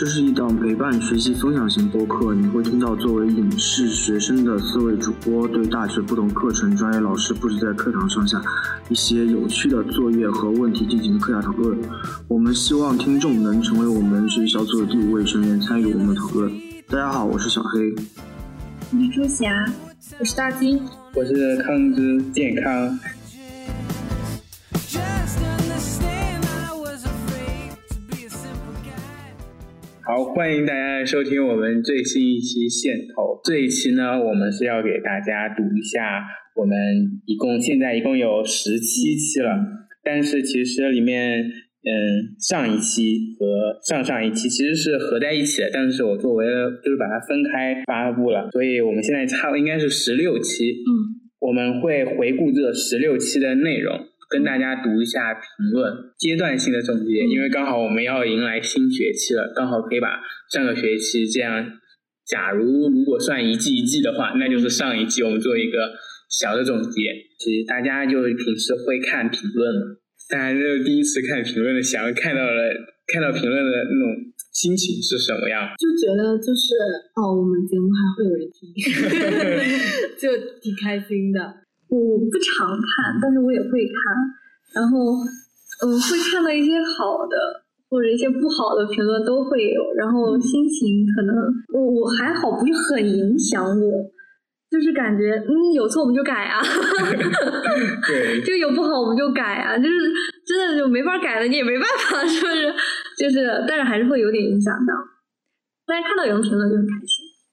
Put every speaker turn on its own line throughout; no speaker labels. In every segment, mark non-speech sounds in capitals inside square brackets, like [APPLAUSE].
这是一档陪伴学习分享型播客，你会听到作为影视学生的四位主播对大学不同课程专业老师布置在课堂上下一些有趣的作业和问题进行的课下讨论。我们希望听众能成为我们学习小组的第五位成员，参与我们的讨论。大家好，我是小黑。
我是朱霞，
我是大金，
我是康之健康。欢迎大家收听我们最新一期线头。这一期呢，我们是要给大家读一下，我们一共现在一共有十七期了，但是其实里面，嗯，上一期和上上一期其实是合在一起的，但是我作为就是把它分开发布了，所以我们现在差应该是十六期。
嗯，
我们会回顾这十六期的内容。跟大家读一下评论，阶段性的总结，因为刚好我们要迎来新学期了，刚好可以把上个学期这样，假如如果算一季一季的话，那就是上一季我们做一个小的总结。其实大家就平时会看评论嘛，大家就第一次看评论的，想要看到了看到评论的那种心情是什么样？
就觉得就是哦，我们节目还会有人听，[LAUGHS] 就挺开心的。
我不常看，但是我也会看，然后，嗯，会看到一些好的或者一些不好的评论都会有，然后心情可能我我还好，不是很影响我，就是感觉嗯有错我们就改啊，[LAUGHS]
对，[LAUGHS]
就有不好我们就改啊，就是真的就没法改了，你也没办法，[LAUGHS] 是不是？就是，但是还是会有点影响的。大家看到有人评论就很开心。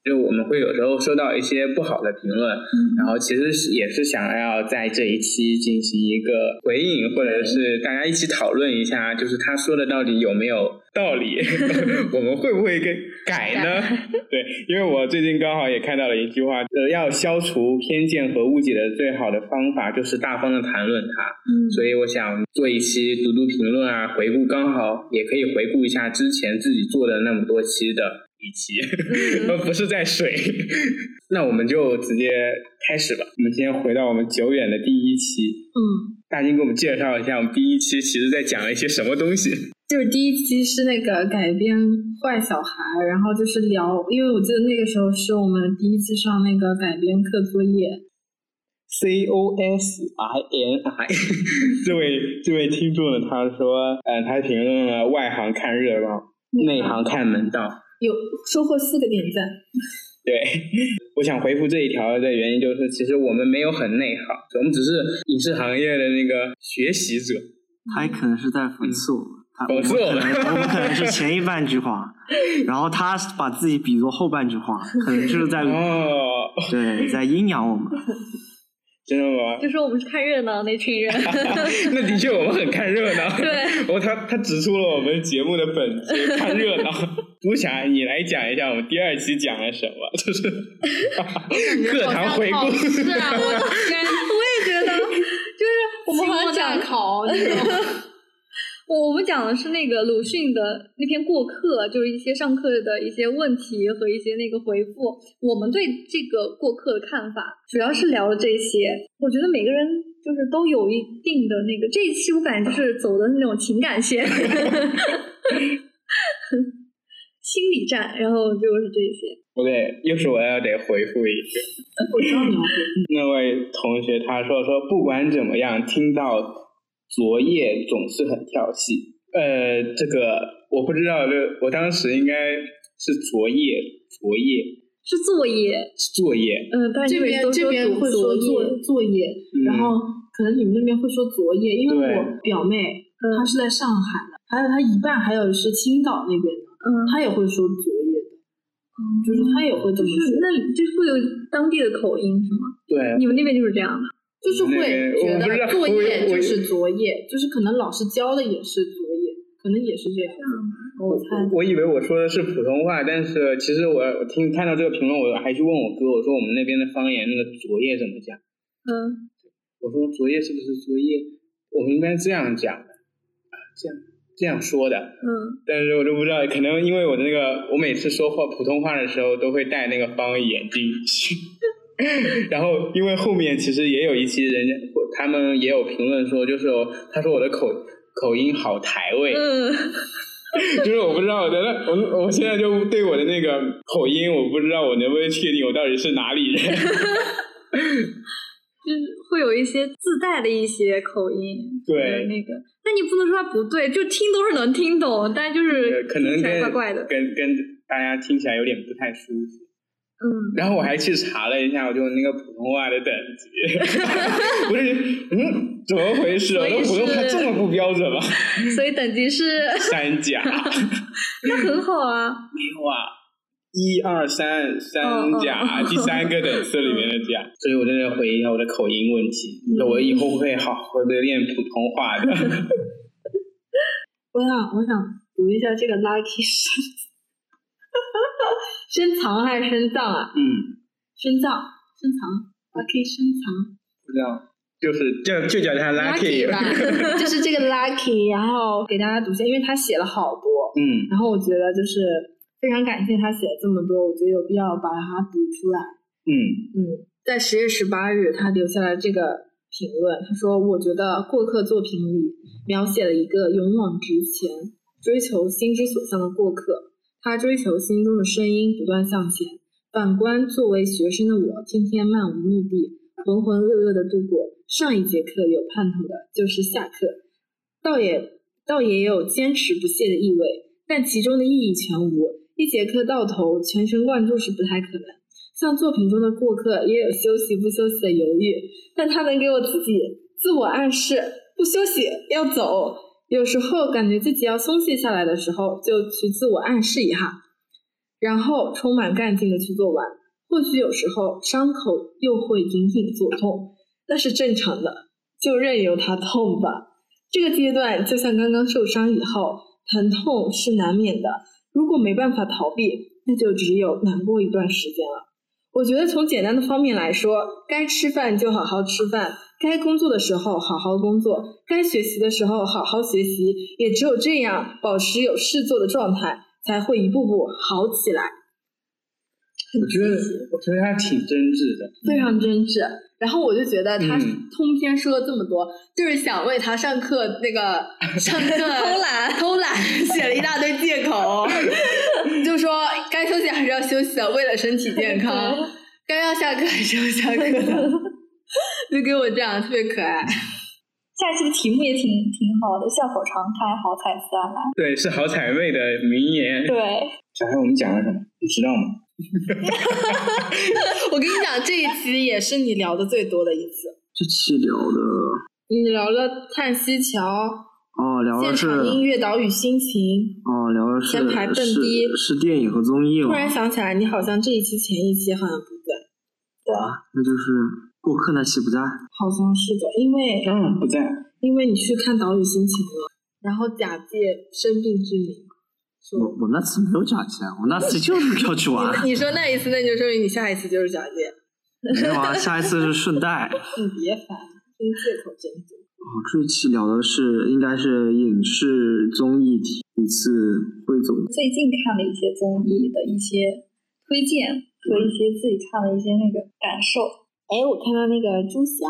就我们会有时候收到一些不好的评论，然后其实是也是想要在这一期进行一个回应，或者是大家一起讨论一下，就是他说的到底有没有道理，[LAUGHS] 我们会不会跟 [LAUGHS] 改呢？[LAUGHS] 对，因为我最近刚好也看到了一句话，呃，要消除偏见和误解的最好的方法就是大方的谈论它。
嗯，
所以我想做一期读读评论啊，回顾刚好也可以回顾一下之前自己做的那么多期的。一期，而 [LAUGHS] 不是在水。那我们就直接开始吧。我们先回到我们久远的第一期。
嗯，
大金给我们介绍一下，我们第一期其实在讲了一些什么东西。
就是第一期是那个改编坏小孩，然后就是聊，因为我记得那个时候是我们第一次上那个改编课作业。
C O S I N I，[LAUGHS] 这位这位听众呢，他说，嗯，他评论了外行看热闹，内行看门道。
有收获四个点赞。[LAUGHS]
对，我想回复这一条的原因就是，其实我们没有很内行，我们只是影视行业的那个学习者。
他也可能是在讽刺我
们，讽刺我们，
我们可能是前一半句话，然后他把自己比作后半句话，可能就是在
哦，
对，在阴阳我们。[LAUGHS]
真的吗？
就说我们是看热闹那群人。[LAUGHS]
那的确，我们很看热闹。[LAUGHS]
对。
我，他他指出了我们节目的本质，看热闹。吴霞，你来讲一下我们第二期讲了什么？[LAUGHS] 就是课堂回顾。
是啊，我我
也觉得，就是我们好像讲
考。
我我们讲的是那个鲁迅的那篇过客，就是一些上课的一些问题和一些那个回复。我们对这个过客的看法，主要是聊了这些。我觉得每个人就是都有一定的那个。这一期我感觉就是走的那种情感线，心理战，然后就是这些。
不对，又是我要得回复一句。
我知道你要回
复。[LAUGHS] 那位同学他说说，不管怎么样，听到。昨夜总是很跳戏，呃，这个我不知道，这我当时应该是昨夜，昨夜
是作业，
是作业，
嗯，但
这边这边会说作作业，然后可能你们那边会说昨夜，因为我表妹她是在上海的，还有她一半还有是青岛那边的，嗯，她也会说昨夜的，嗯，就是她也会这么说，
那就是会有当地的口音是吗？
对，
你们那边就是这样的。
就是会觉得作业就是作业，就是可能老师教的也是作业，可能也是这样。我猜。
我以为我说的是普通话，但是其实我我听看到这个评论，我还去问我哥，我说我们那边的方言那个作业怎么讲？
嗯。
我说作业是不是作业？我们应该这样讲的，这样这样说的。
嗯。
但是我就不知道，可能因为我的那个，我每次说话普通话的时候都会戴那个方言进去。[LAUGHS] [LAUGHS] 然后，因为后面其实也有一期人家，他们也有评论说，就是他说我的口口音好台味。
嗯，[LAUGHS]
就是我不知道我的我我现在就对我的那个口音，我不知道我能不能确定我到底是哪里人。[LAUGHS]
就是会有一些自带的一些口音，
对
那个，但你不能说它不对，就听都是能听懂，但就是
可能
怪怪的，
跟跟大家听起来有点不太舒服。
嗯，
然后我还去查了一下，我就那个普通话的等级，不是，嗯，怎么回事？我的普通话这么不标准吗？[LAUGHS]
所以等级是 [LAUGHS]
三甲，[LAUGHS]
那很好啊。
没有啊，一二三三甲，第三个等次里面的甲，所以我在这回忆一下我的口音问题，我以后会好好的练普通话的。
我想，我想读一下这个 lucky 深藏还是深藏啊？
嗯，
深藏，深藏，lucky 深藏。
不知道，就是就就叫他
lucky 吧，[LAUGHS] 就是这个 lucky，然后给大家读一下，因为他写了好多，
嗯，
然后我觉得就是非常感谢他写了这么多，我觉得有必要把它读出来。
嗯
嗯，在十月十八日，他留下了这个评论，他说：“我觉得过客作品里描写了一个勇往直前、追求心之所向的过客。”他追求心中的声音，不断向前。反观作为学生的我，天天漫无目的、浑浑噩噩的度过。上一节课有盼头的，就是下课，倒也倒也有坚持不懈的意味，但其中的意义全无。一节课到头，全神贯注是不太可能。像作品中的过客，也有休息不休息的犹豫，但他能给我自己自我暗示：不休息，要走。有时候感觉自己要松懈下来的时候，就去自我暗示一下，然后充满干劲的去做完。或许有时候伤口又会隐隐作痛，那是正常的，就任由它痛吧。这个阶段就像刚刚受伤以后，疼痛是难免的。如果没办法逃避，那就只有难过一段时间了。我觉得从简单的方面来说，该吃饭就好好吃饭。该工作的时候好好工作，该学习的时候好好学习，也只有这样保持有事做的状态，才会一步步好起来。
我觉得，我觉得他挺真挚的，
非常真挚。然后我就觉得他通篇说了这么多，就是想为他上课那个 [LAUGHS] 上课
偷懒。
偷懒写了一大堆借口，[LAUGHS] 就说该休息还是要休息的，为了身体健康；该要下课还是要下课的。[LAUGHS] 就给我这样特别可爱。
下期的题目也挺挺好的，笑口常开，好彩自然来。
对，是好彩妹的名言。
对。
小黑，我们讲了什么？你知道吗？[LAUGHS]
我跟你讲，这一期也是你聊的最多的一次。
这期聊的，
你聊了叹息桥。
哦，聊的是
音乐岛屿心情。
哦，聊的是
先排蹦迪，
是电影和综艺
突然想起来，你好像这一期前一期好像不在。
对啊。
那就是过客那期不在。
好像是的，因为
嗯不在，
因为你去看《岛屿心情》了，然后假借生病之名。
我我那次没有假借，我那次就是要去玩。[LAUGHS]
你说那一次，那就说明你下一次就是假借。
没有啊，下一次是顺带。[LAUGHS]
你别烦，真借口真多。
哦，这一期聊的是应该是影视综艺一次汇总。
最近看的一些综艺的一些推荐和一些自己看的一些那个感受。
哎，我看到那个朱霞，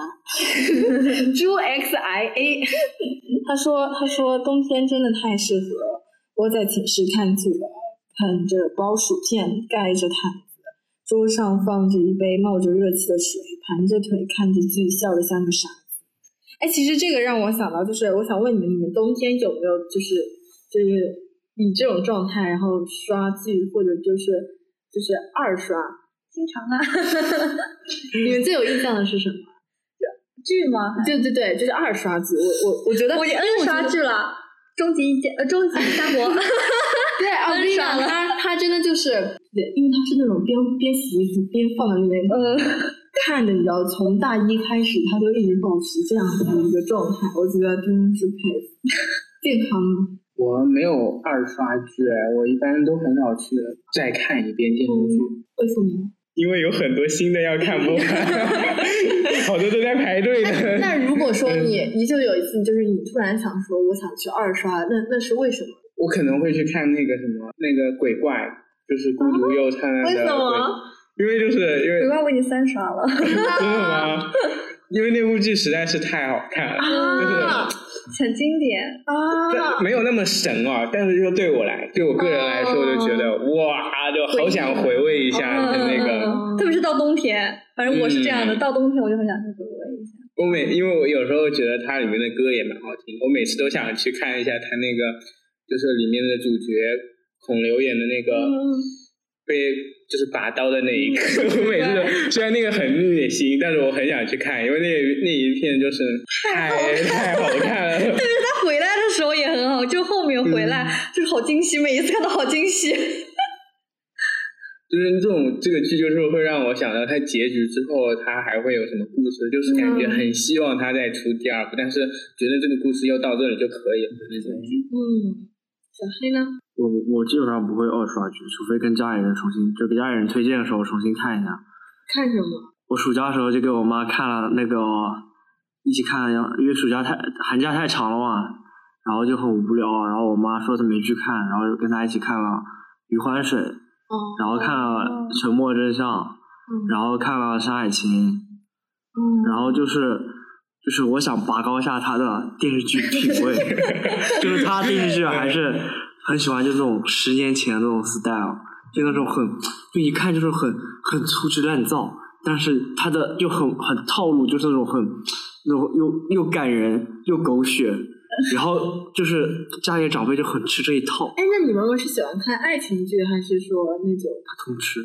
[LAUGHS] 朱 X I A，[LAUGHS] 他说他说冬天真的太适合。窝在寝室看剧了，看着包薯片，盖着毯子，桌上放着一杯冒着热气的水，盘着腿看着剧，笑得像个傻子。哎，其实这个让我想到，就是我想问你们，你们冬天有没有就是就是以这种状态，然后刷剧或者就是就是二刷？
经常啊。[LAUGHS]
你们最有印象的是什么？
剧吗？
对对对，就是二刷剧。我我我觉得
我 N 刷剧了。终极一家呃，终极三国 [LAUGHS] [LAUGHS]
对，我跟你讲，他他真的就是，因为他是那种边边洗衣服边放在那边，呃，看的，你知道，从大一开始他就一直保持这样的一个状态，我觉得真的是佩服。健康吗？
我没有二刷剧，我一般都很少去再看一遍电视剧。
为什么？
因为有很多新的要看不完，[LAUGHS] 好多都在排队的。
那如果说你，你就有一次，就是你突然想说，我想去二刷，那那是为什么？
我可能会去看那个什么，那个鬼怪，就是孤独又灿烂的。为
什么？
因为就是因为
鬼怪我已经三刷了。[LAUGHS]
真的吗？因为那部剧实在是太好看了，就是
很经典
啊，
没有那么神啊，但是就对我来，对我个人来说，就觉得哇，就好想回味一下那个，
特别是到冬天，反正我是这样的，到冬天我就很想去回味一下。
我每因为我有时候觉得它里面的歌也蛮好听，我每次都想去看一下它那个，就是里面的主角孔刘演的那个被。就是拔刀的那一刻，我每次都虽然那个很虐心，但是我很想去看，因为那那一片就是太太好看了。
但是他回来的时候也很好，就后面回来就是好惊喜，每一次看都好惊喜。[LAUGHS]
就是这种这个剧，就是会让我想到它结局之后，它还会有什么故事，就是感觉很希望它再出第二部，但是觉得这个故事又到这里就可以了那种剧。
嗯，小黑呢？
我我基本上不会二刷剧，除非跟家里人重新就给家里人推荐的时候重新看一下。
看什么？
我暑假的时候就给我妈看了那个，一起看，因为暑假太寒假太长了嘛，然后就很无聊，然后我妈说她没剧看，然后就跟她一起看了《余欢水》，然后看了《沉默真相》，然后看了《山海情》，然后就是就是我想拔高一下他的电视剧品味，[LAUGHS] 就是他电视剧还是。很喜欢就那种十年前那种 style，就那种很就一看就是很很粗制滥造，但是他的就很很套路，就是那种很那种又又感人又狗血，然后就是家里长辈就很吃这一套。
哎，那你妈妈是喜欢看爱情剧还是说那种？
他通吃，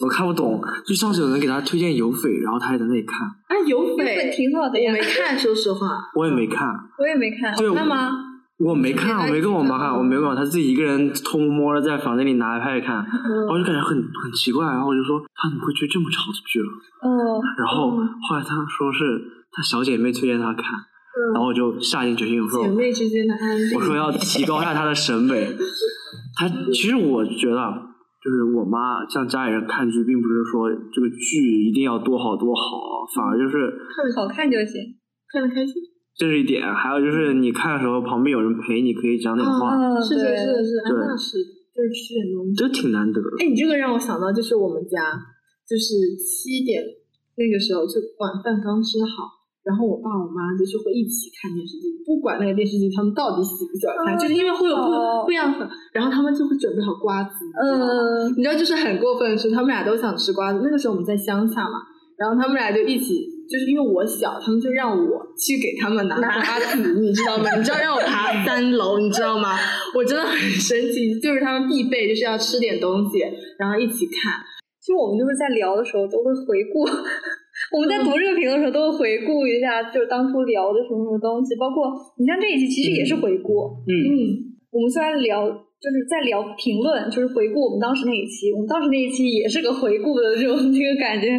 我看不懂。就上次有人给他推荐《有匪》，然后他还在那里看。
啊，《有匪》
挺好的呀。
我没看，说实话。
我也没看。
我也没看。
对
吗？
我没看，[LAUGHS] 我没跟我妈看，我没跟我她自己一个人偷摸摸的在房间里拿 iPad 看，我就感觉很很奇怪，然后我就说她怎么会追这么长的剧了？
嗯，
然后后来她说是她小姐妹推荐她看，然后我就下定决心我说
姐妹之间的
我说要提高一下她的审美。[LAUGHS] 她其实我觉得就是我妈像家里人看剧，并不是说这个剧一定要多好多好，反而就是
看着好看就行，
看着开心。
这是一点，还有就是你看的时候旁边有人陪你，可以讲点话。
是的，是的，是的，那是就是吃点东西，
这挺难得的。
哎，你这个让我想到，就是我们家就是七点那个时候，就晚饭刚吃好，然后我爸我妈就是会一起看电视剧，不管那个电视剧他们到底喜不喜欢看，就是因为会有不不一样的，然后他们就会准备好瓜子。嗯，你知道就是很过分的是，他们俩都想吃瓜子。那个时候我们在乡下嘛，然后他们俩就一起。就是因为我小，他们就让我去给他们拿瓜子，你知道吗？你知道让我爬三楼，你知道吗？我真的很神奇。就是他们必备，就是要吃点东西，然后一起看。
其实我们就是在聊的时候都会回顾，我们在读这个评论的时候都会回顾一下，就是当初聊的什么什么东西。包括你像这一期，其实也是回顾。
嗯嗯，
我们虽然聊就是在聊评论，就是回顾我们当时那一期，我们当时那一期也是个回顾的这种这个感觉。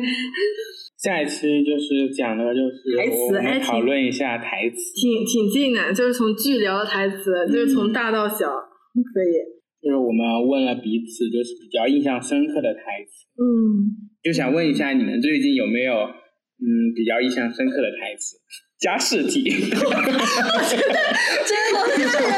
下一期就是讲的，就是我们讨论一下台词，
挺挺近的，就是从剧聊到台词，就是从大到小，可以。
就是我们问了彼此，就是比较印象深刻的台词。
嗯。
就想问一下你们最近有没有嗯比较印象深刻的台词？加试题。[LAUGHS]
真的，真的。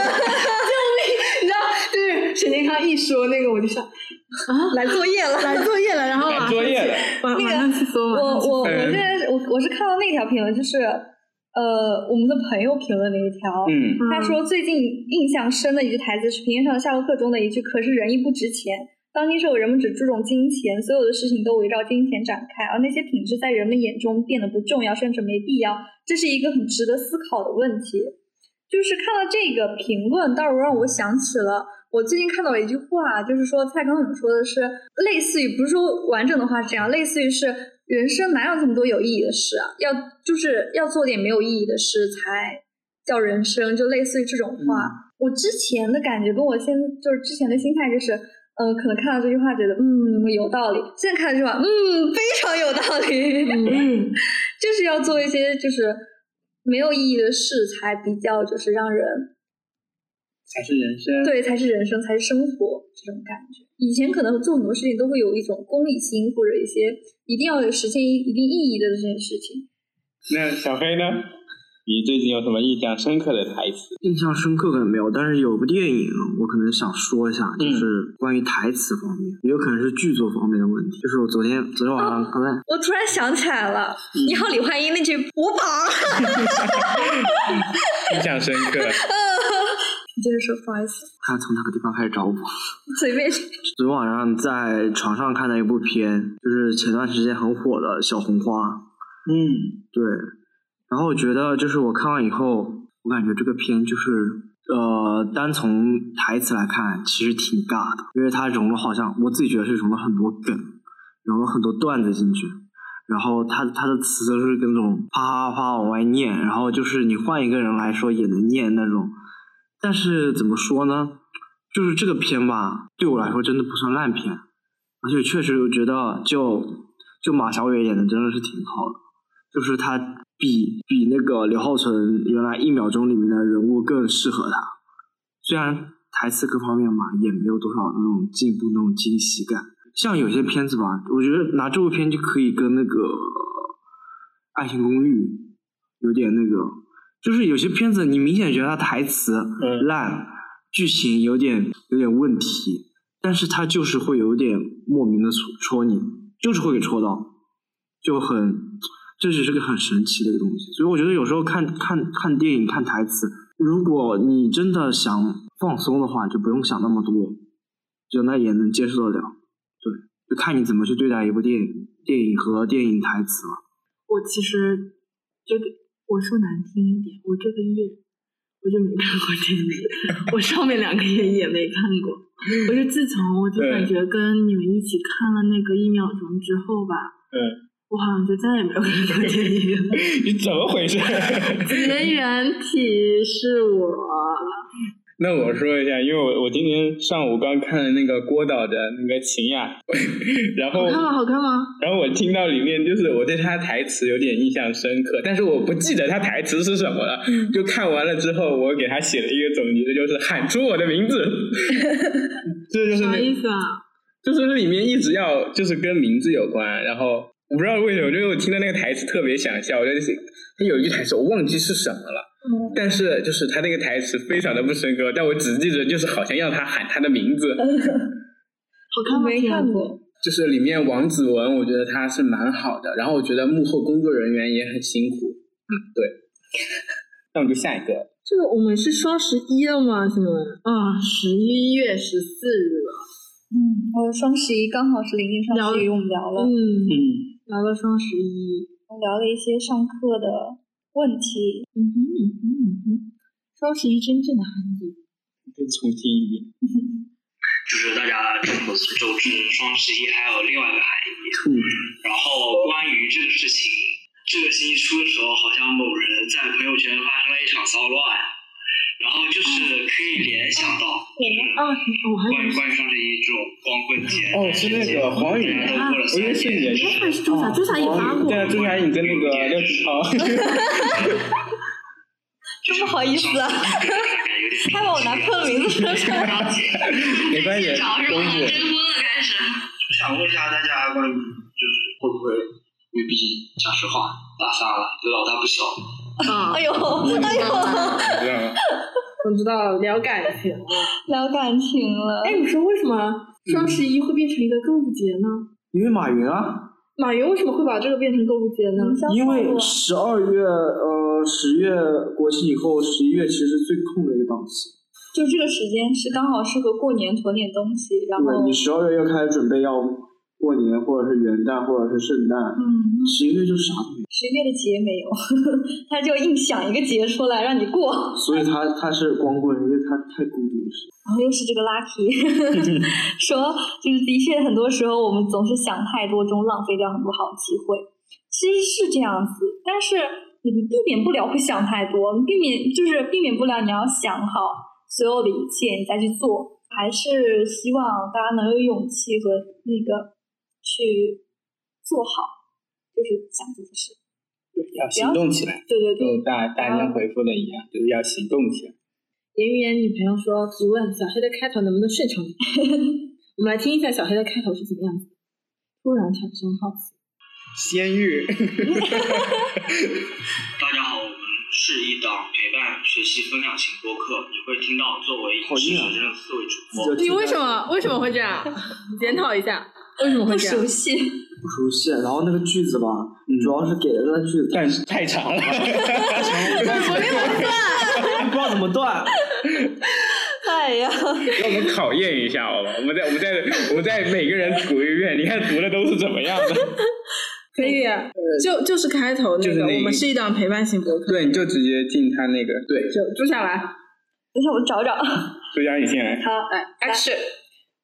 沈健康一说那个，我就想啊，
来作业了，[LAUGHS]
来作业了，然后
来作业了，
马上去搜
嘛。我我我现在我我是看到那条评论，就是呃我们的朋友评论的一条，
嗯，
他说最近印象深的一句台词是《平原上的夏洛克》中的一句：“可是人亦不值钱。当今社会人们只注重金钱，所有的事情都围绕金钱展开，而那些品质在人们眼中变得不重要，甚至没必要。这是一个很值得思考的问题。”就是看到这个评论，倒是让我想起了。我最近看到了一句话，就是说蔡康永说的是，类似于不是说完整的话是这样，类似于是人生哪有这么多有意义的事啊？要就是要做点没有意义的事才叫人生，就类似于这种话。我之前的感觉跟我现就是之前的心态就是，嗯，可能看到这句话觉得嗯有道理，现在看到这句话嗯非常有道理，嗯，[LAUGHS] 就是要做一些就是没有意义的事才比较就是让人。
才是人生，
对，才是人生，才是生活这种感觉。以前可能做很多事情都会有一种功利心，或者一些一定要有实现一一定意义的这件事情。
那小黑呢？你最近有什么印象深刻的台词？
印象深刻可能没有，但是有部电影我可能想说一下，就是关于台词方面，也有可能是剧作方面的问题。就是我昨天昨天晚上刚才，
我突然想起来了，你好，李焕英那句“我绑”，[LAUGHS]
印象深刻。
你接着说，不好意思。
看从哪个地方开始找我？
随便。
昨天晚上在床上看的一部片，就是前段时间很火的小红花。
嗯，
对。然后我觉得，就是我看完以后，我感觉这个片就是，呃，单从台词来看，其实挺尬的，因为它融了，好像我自己觉得是融了很多梗，融了很多段子进去，然后它它的词都是那种啪啪啪往外念，然后就是你换一个人来说也能念那种，但是怎么说呢？就是这个片吧，对我来说真的不算烂片，而且确实我觉得就就马小伟演的真的是挺好的，就是他。比比那个刘浩存原来一秒钟里面的人物更适合他，虽然台词各方面嘛也没有多少那种进步那种惊喜感，像有些片子吧，我觉得拿这部片就可以跟那个《爱情公寓》有点那个，就是有些片子你明显觉得它台词烂，剧情有点有点问题，但是它就是会有点莫名的戳戳你，就是会给戳到，就很。这只是个很神奇的一个东西，所以我觉得有时候看看看电影看台词，如果你真的想放松的话，就不用想那么多，就那也能接受得了。对，就看你怎么去对待一部电影、电影和电影台词了。
我其实这个我说难听一点，我这个月我就没看过电影，[LAUGHS] 我上面两个月也没看过。我是自从我就感觉跟你们一起看了那个一秒钟之后吧。
嗯。
我好像就再也没有看过电影。[LAUGHS]
你怎么回事？[LAUGHS]
绝缘体是我。
那我说一下，因为我我今天上午刚看了那个郭导的那个《晴雅》，[LAUGHS] 然后
好看吗？好看吗？
然后我听到里面就是我对他台词有点印象深刻，但是我不记得他台词是什么了。就看完了之后，我给他写了一个总结，就是喊出我的名字。[LAUGHS] 这就是
啥意思啊？
就是里面一直要就是跟名字有关，然后。我不知道为什么，就是我听到那个台词特别想笑。我就是他有一句台词我忘记是什么了，但是就是他那个台词非常的不深刻，但我只记得就是好像要他喊他的名字。[LAUGHS]
好看
没看过。
就是里面王子文，我觉得他是蛮好的。然后我觉得幕后工作人员也很辛苦。嗯，对。那我们就下一个。
这个我们是双十一了吗？现在啊，十一月十四日了。
嗯，呃，双十一刚好是临近双十一，我们聊了。
嗯嗯。聊了双十一，
聊了一些上课的问题。
嗯哼嗯哼嗯哼，双十一真正的含义，
可以重听一遍。[LAUGHS]
就是大家众所周知，双十一还有另外一个含义。嗯然后关于这个事情，这个星期初的时候，好像某人在朋友圈发生了一场骚乱。然后就是可以联想到，
啊，我还
关于关于双十一这种光棍节，
哦，是那个黄宇，我以为是你，
还是。朱霞，朱霞也发过，
对啊，朱霞你跟那个廖志超，[LAUGHS]
真不好意思啊，[LAUGHS] 他把我男朋友的名字说出来，[LAUGHS]
没关系，公布。
想问一下大家关于就是会不会，因为毕竟讲实话，大三了，老大不小。
啊！哎呦，哎呦！[LAUGHS]
我知道聊感情了，
聊感情了。
哎，你说为什么双十一会变成一个购物节呢？
因为马云啊。
马云为什么会把这个变成购物节呢？
因为十二月呃十月国庆以后，十一月其实最空的一个档期。
就这个时间是刚好适合过年囤点东西，然后
你十二月要开始准备要。过年或者是元旦或者是圣诞，嗯，十一月就啥都没有。
十一月的节没有，[LAUGHS] 他就硬想一个节出来让你过。
所以他他是光棍，因为他太孤独了。
然后又是这个 lucky，[LAUGHS] 说就是的确很多时候我们总是想太多，中浪费掉很多好机会。其实是这样子，但是你避免不了会想太多，避免就是避免不了你要想好所有的一切，你再去做。还是希望大家能有勇气和那个。去做好，就是想做的事，对
要行动起来。
对对对，
就大大家回复的一样，就是要行动起来。
言语言女朋友说：“提问小黑的开头能不能顺畅点？” [LAUGHS] 我们来听一下小黑的开头是怎么样子。突然产生好奇。
仙玉。[LAUGHS]
大家好，我们是一档陪伴学习分享型播客，你会听到作为影视学生的四位主播。
你为什么为什么会这样？[LAUGHS] 检讨一下，为什么会这样？
不熟悉，
不熟悉。然后那个句子吧，主要是给的那句子，
但是太长了，
不给我
断，不知道怎么断。
哎呀，
让我们考验一下好吧？我们再我们再我们再每个人读一遍，你看读的都是怎么样的？[LAUGHS]
可以，就就是开头那个，我们是一档陪伴型博客。
对，你就直接进他那个，对，
就住下来。
等下我找找。
朱佳，你进来。
好，
来，Action。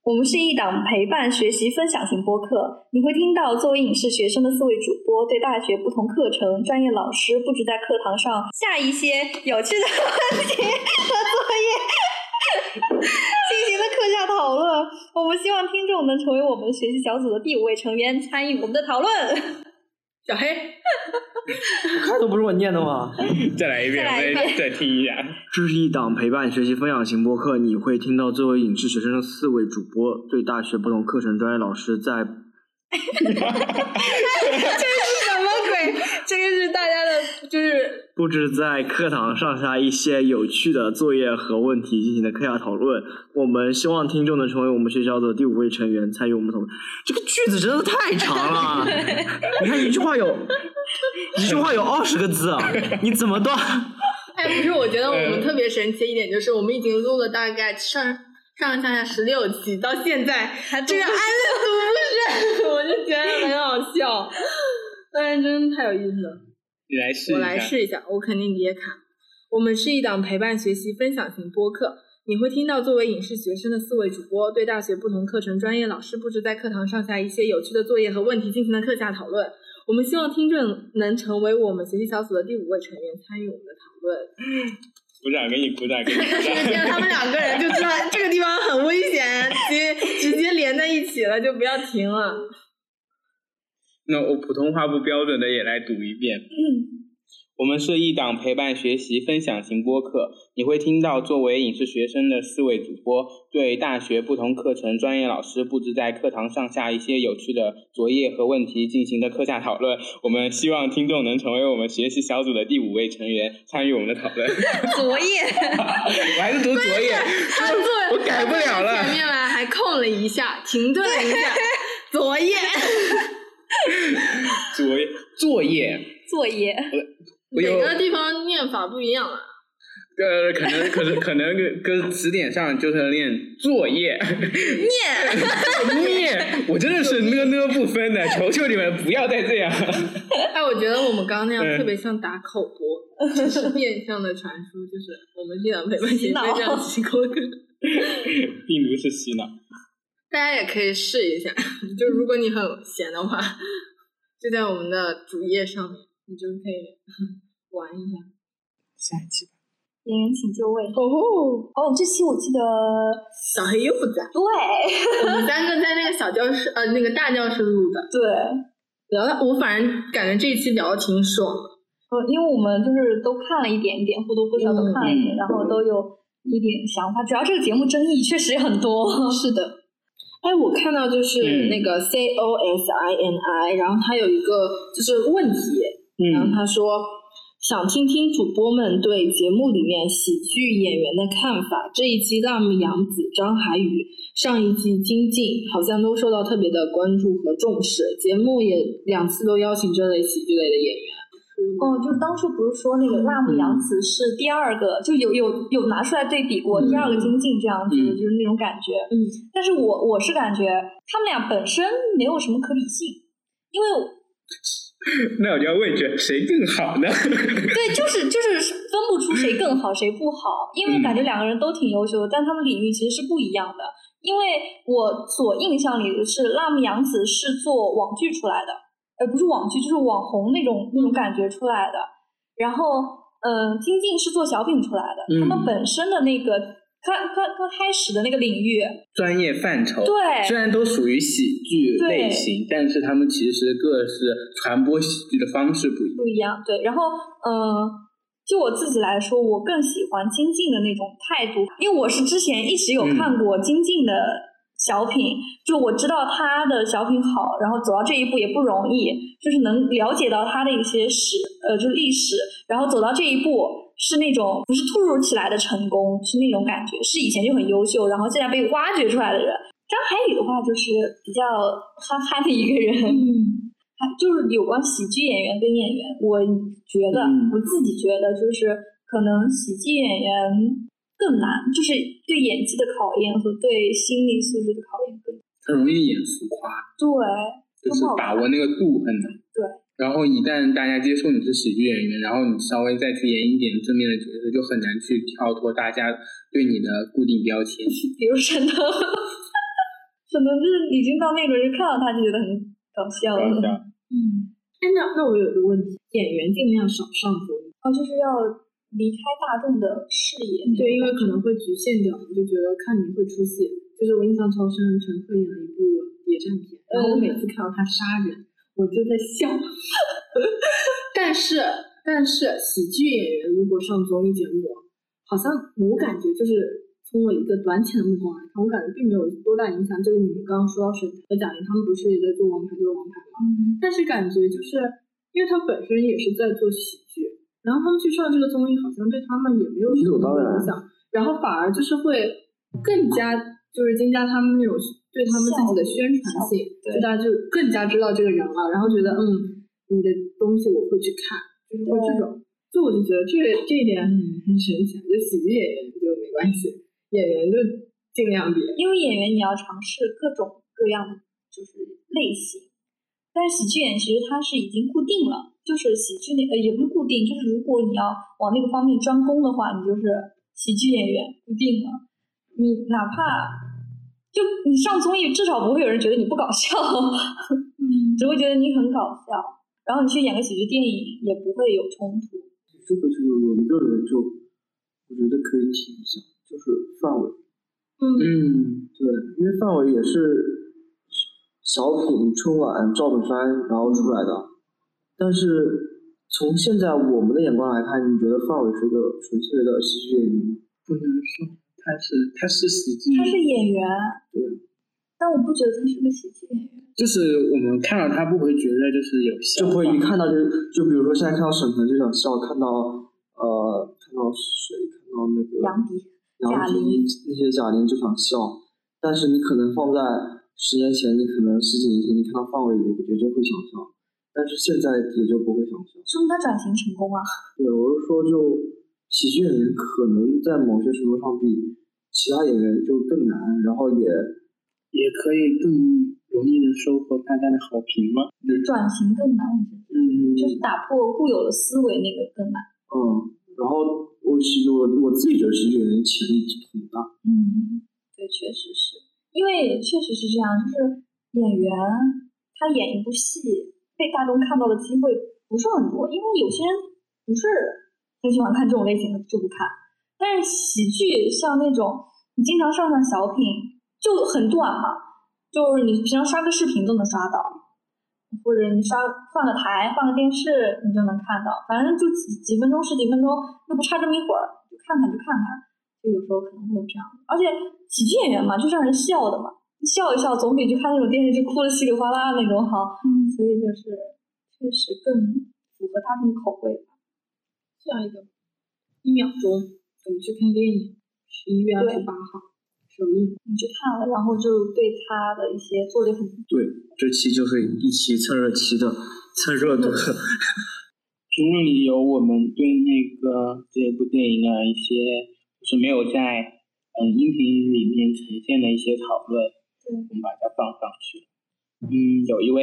我们是一档陪伴学习分享型播客，你会听到作为影视学生的四位主播对大学不同课程、专业老师布置在课堂上下一些有趣的问题和作业 [LAUGHS] 进行的课下讨论。我们希望听众能成为我们学习小组的第五位成员，参与我们的讨论。
小黑，
开头不是我念的吗？[LAUGHS]
再来一遍，再再听一下。
这是一档陪伴学习分享型播客，你会听到作为影视学生的四位主播对大学不同课程专业老师在。
这是什么鬼？这个是大家的，就是
布置在课堂上下一些有趣的作业和问题进行的课下讨论。我们希望听众能成为我们学校的第五位成员，参与我们讨论。这个句子真的太长了，[LAUGHS] 你看一句话有，一句话有二十个字，你怎么断？[LAUGHS]
哎，不是，我觉得我们特别神奇一点就是，我们已经录了大概上上上下下十六期，到现在这个安利读不是，[LAUGHS] 我就觉得很好笑。但是真的太有意思了，
你来试，
我来试一下，我肯定也卡。我们是一档陪伴学习分享型播客，你会听到作为影视学生的四位主播对大学不同课程专业老师布置在课堂上下一些有趣的作业和问题进行的课下讨论。我们希望听众能成为我们学习小组的第五位成员，参与我们的讨论。
鼓掌，给你鼓掌，给你鼓掌。
见他们两个人就知道这个地方很危险，直接直接连在一起了，就不要停了。
那我普通话不标准的也来读一遍。我们是一档陪伴学习分享型播客，你会听到作为影视学生的四位主播对大学不同课程专业老师布置在课堂上下一些有趣的作业和问题进行的课下讨论。我们希望听众能成为我们学习小组的第五位成员，参与我们的讨论。[LAUGHS]
作业，[LAUGHS]
我还是读作业。
他作
我改不了了。
前面来还空了一下，停顿了一下。[LAUGHS] 作业。[LAUGHS]
作业，作业，
作业，
每个地方念法不一样啊。
呃，可能，可能，可能跟词典上就是念作业，
念，[LAUGHS]
念，我真的是呢呢不分的，求求你们不要再这样。[LAUGHS]
哎，我觉得我们刚刚那样特别像打口播，就是变相的传输，就是我们这样陪伴
洗脑，
洗口。歌，
并不是洗脑。
大家也可以试一下，[LAUGHS] 就如果你很闲的话，就在我们的主页上面，你就可以玩一下。
下一期吧。
演员请就位。
哦吼！
哦，这期我记得
小黑又不在。
对。
我们三个在那个小教室，呃，那个大教室录的。
对。
聊的，我反正感觉这一期聊的挺爽。
呃，因为我们就是都看了一点点，或多或少都看了一点，然后都有一点想法。主要这个节目争议确实很多。
是的。哎，我看到就是那个 C O S I N I，然后他有一个就是问题，然后他说想听听主播们对节目里面喜剧演员的看法。这一期辣目洋子、张涵予，上一季金靖好像都受到特别的关注和重视，节目也两次都邀请这类喜剧类的演员。
哦，就当初不是说那个辣目洋子是第二个，就有有有拿出来对比过第二个金靖这样子，就是那种感觉。
嗯，
但是我我是感觉他们俩本身没有什么可比性，因为 [LAUGHS]
那我就要问一句，谁更好呢？[LAUGHS]
对，就是就是分不出谁更好谁不好，因为感觉两个人都挺优秀的，但他们领域其实是不一样的。因为我所印象里的是辣目洋子是做网剧出来的。呃，不是网剧，就是网红那种那种感觉出来的。然后，嗯，金靖是做小品出来的。他们本身的那个刚刚刚开始的那个领域，
专业范畴，
对，
虽然都属于喜剧类型，但是他们其实各是传播喜剧的方式不一样。
不一样，对。然后，嗯，就我自己来说，我更喜欢金靖的那种态度，因为我是之前一直有看过金靖的。小品，就我知道他的小品好，然后走到这一步也不容易，就是能了解到他的一些史，呃，就是历史，然后走到这一步是那种不是突如其来的成功，是那种感觉，是以前就很优秀，然后现在被挖掘出来的人。张海宇的话就是比较憨憨的一个人，嗯，就是有关喜剧演员跟演员，我觉得我自己觉得就是可能喜剧演员。更难，就是对演技的考验和对心理素质的考验更。
他容易演浮夸。
对。
就是把握那个度很难。
对。
然后一旦大家接受你是喜剧演员，然后你稍微再去演一点正面的角色，就很难去跳脱大家对你的固定标签。[LAUGHS]
比如沈腾，[LAUGHS] 沈腾就是已经到那个人看到他就觉得很搞笑了。
搞笑。[LAUGHS]
嗯。哎，那那我有个问题，演员尽量少上综艺。
啊，就是要。离开大众的视野，
对，因为可能会局限掉，就觉得看你会出戏。就是我印象超深，陈赫演了一部谍战片，然后我每次看到他杀人，我就在笑。[LAUGHS] 但是，但是喜剧演员如果上综艺节目，好像我感觉就是从我一个短浅的目光来看，我感觉并没有多大影响。就是你们刚刚说到沈腾和贾玲，他们不是也在做《王牌对王牌》吗？但是感觉就是因为他本身也是在做喜剧。然后他们去上这个综艺，好像对他们也没有什么影响，然后反而就是会更加就是增加他们那种对他们自己的宣传性，就大家就更加知道这个人了，然后觉得嗯，你的东西我会去看，就是会这种，就我就觉得这这一点很很神奇，就喜剧演员就没关系，演员就尽量别，
因为演员你要尝试各种各样的就是类型，但是喜剧演员其实它是已经固定了。就是喜剧那呃也不是固定，就是如果你要往那个方面专攻的话，你就是喜剧演员固定了。你哪怕就你上综艺，至少不会有人觉得你不搞笑，[LAUGHS] 只会觉得你很搞笑。然后你去演个喜剧电影，也不会有冲突。
这个就有一个人就我觉得可以提一下，就是范伟。
嗯，
对，因为范伟也是小品春晚赵本山然后出来的。但是从现在我们的眼光来看，你觉得范伟是个纯粹的喜剧演员吗？
不能说，他是他是喜剧，
他是演员，
对。
但我不觉得他是个喜剧演员。
就是我们看到他不会觉得就是有笑，
就会一看到就就比如说现在看到沈腾就想笑，看到呃看到谁看到那个
杨迪、
杨迪那些贾玲就想笑，但是你可能放在十年前，你可能十几年前你看到范伟也也就会想笑。但是现在也就不会想笑，
说明他转型成功啊。[LAUGHS]
对，我是说，就喜剧演员可能在某些程度上比其他演员就更难，然后也
也可以更容易的收获大家的好评吗？
转型更难，嗯，就是打破固有的思维那个更难。
嗯，然后我其实我我自己觉得喜剧演员潜力很大。
嗯，对，确实是因为确实是这样，就是演员他演一部戏。被大众看到的机会不是很多，因为有些人不是很喜欢看这种类型的就不看。但是喜剧像那种你经常上上小品就很短嘛，就是你平常刷个视频都能刷到，或者你刷换个台换个电视你就能看到，反正就几几分钟十几分钟又不差这么一会儿，就看看就看看，就有时候可能会有这样。而且喜剧演员嘛，就让人笑的嘛。笑一笑总比去看那种电视剧哭的稀里哗啦那种好，嗯，所以就是确实更符合大众口味吧。
下一个，一秒钟，我们去看电影，十一月二十八号首映，
你去看了，然后就对他的一些做的很
对，这期就是一期蹭热期的蹭热度。
评论里有我们对那个这部电影的一些，就是没有在嗯音频里面呈现的一些讨论。我们把它放上去。嗯，有一位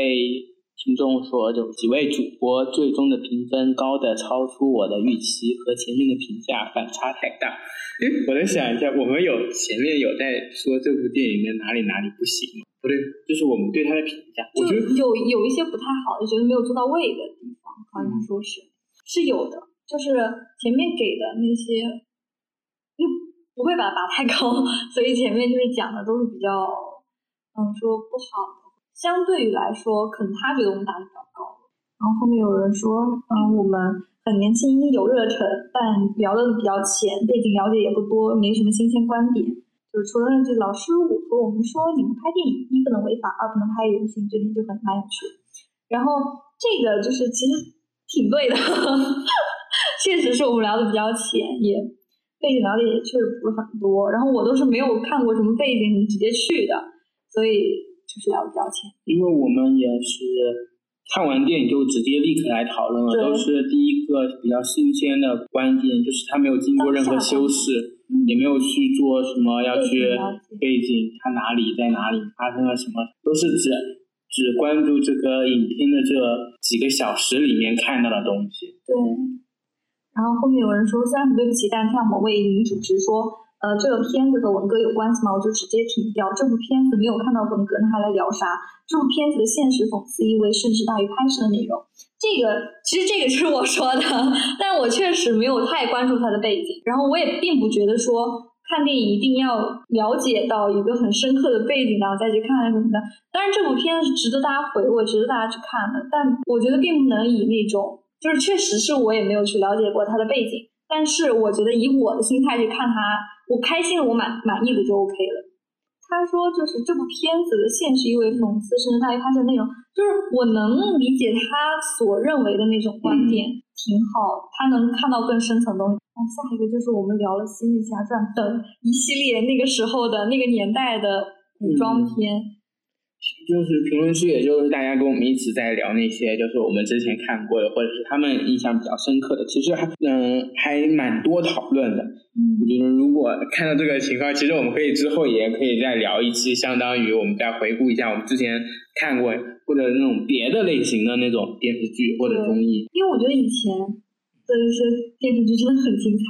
听众说，有几位主播最终的评分高的超出我的预期，和前面的评价反差太大。哎，我在想一下，我们有前面有在说这部电影的哪里哪里不行吗？不对，就是我们对他的评价，我觉得
有有一些不太好，就觉得没有做到位的地方，好像说是是有的，就是前面给的那些又不会把它拔太高，[LAUGHS] 所以前面就是讲的都是比较。嗯，说不好的，相对于来说，可能他觉得我们打的比较高。然后后面有人说，嗯，我们很年轻有热忱，但聊的比较浅，背景了解也不多，没什么新鲜观点，就是除了那句“老师我和我们说，你们拍电影一不能违法，二不能拍人性”，这点就很蛮有趣。然后这个就是其实挺对的，[LAUGHS] 确实是我们聊的比较浅，也背景了解也确实不是很多。然后我都是没有看过什么背景直接去的，所以就是要标签。
因为我们也是。看完电影就直接立刻来讨论了，都是第一个比较新鲜的观点，就是他没有经过任何修饰，也没有去做什么要去背景，他哪里在哪里发生了什么，都是只只关注这个影片的这几个小时里面看到的东西。
对。然后后面有人说，虽然很对不起，但这样我为女主持说。呃，这个片子和文革有关系吗？我就直接停掉。这部片子没有看到文革，那还来聊啥？这部片子的现实讽刺意味甚至大于拍摄的内容。这个其实这个就是我说的，[LAUGHS] 但我确实没有太关注它的背景。然后我也并不觉得说看电影一定要了解到一个很深刻的背景，然后再去看什么的。当然，这部片子是值得大家回味，值得大家去看的。但我觉得并不能以那种，就是确实是我也没有去了解过它的背景。但是我觉得以我的心态去看它。我开心了，我满满意的就 OK 了。他说，就是这部片子的现实意味讽刺，甚至大于它的内容，就是我能理解他所认为的那种观点，挺好。他能看到更深层东西。哦，下一个就是我们聊了《仙剑奇侠传》等一系列那个时候的那个年代的古装片。
就是评论区，也就是大家跟我们一起在聊那些，就是我们之前看过的，或者是他们印象比较深刻的，其实还嗯还蛮多讨论的。嗯，我觉得如果看到这个情况，其实我们可以之后也可以再聊一期，相当于我们再回顾一下我们之前看过或者那种别的类型的那种电视剧或者综艺。
因为我觉得以前的一些电视剧真的很精彩。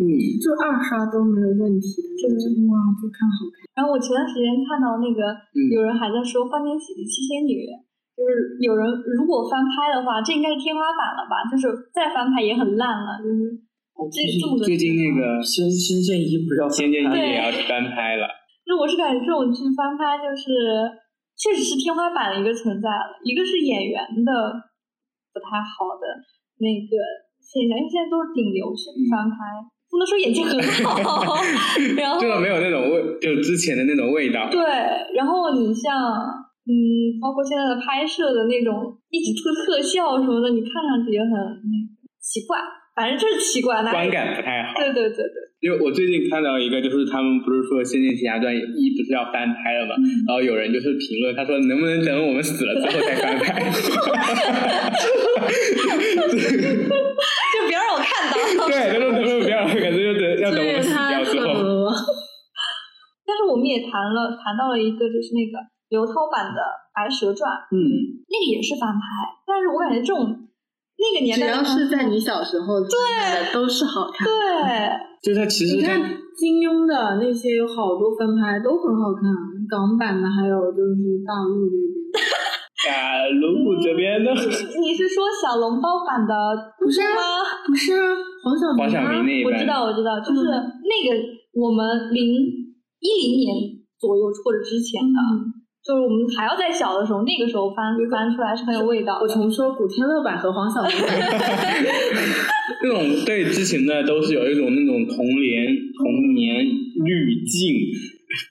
嗯，就二刷都没有问题的，就是哇，就看好看。
然后我前段时间看到那个有人还在说《欢天喜地七仙女》，就是有人如果翻拍的话，这应该是天花板了吧？就是再翻拍也很烂了，就是最近
最近那个《
仙仙剑一》不是要
仙剑一也要翻拍了。[LAUGHS]
那我是感觉这种剧翻拍就是确实是天花板的一个存在了，一个是演员的不太好的那个现象，因为现在都是顶流去翻拍。不能说演技很好，[LAUGHS] 然后
就是没有那种味，就之前的那种味道。
对，然后你像，嗯，包括现在的拍摄的那种一直出特效什么的，你看上去也很那奇怪，反正就是奇怪，
观感不太好。
对对对对。
因为我最近看到一个，就是他们不是说《仙剑奇侠传一》不是要翻拍了嘛，然后有人就是评论，他说能不能等我们死了之后再翻拍？[LAUGHS] [LAUGHS] 对，他说能不能不要，感觉要等我们死掉之后。[LAUGHS]
但是我们也谈了，谈到了一个就是那个刘涛版的《白蛇传》，
嗯，
那个也是翻拍，但是我感觉这种那个年代
只要是在你小时候
对
都是好看，
对。
就他其实
你看金庸的那些有好多翻拍都很好看，港版的还有就是大陆这边。[LAUGHS]
大陆这边的。
你是说小笼包版的？
不是
吗？
不是啊，黄晓明。
黄晓明那一
我知道，我知道，就是那个我们零一零年左右或者之前的。就是我们还要在小的时候，那个时候翻翻出来是很有味道。
我重说古天乐版和黄晓明版，[LAUGHS]
那种对之前的都是有一种那种童年童年滤镜。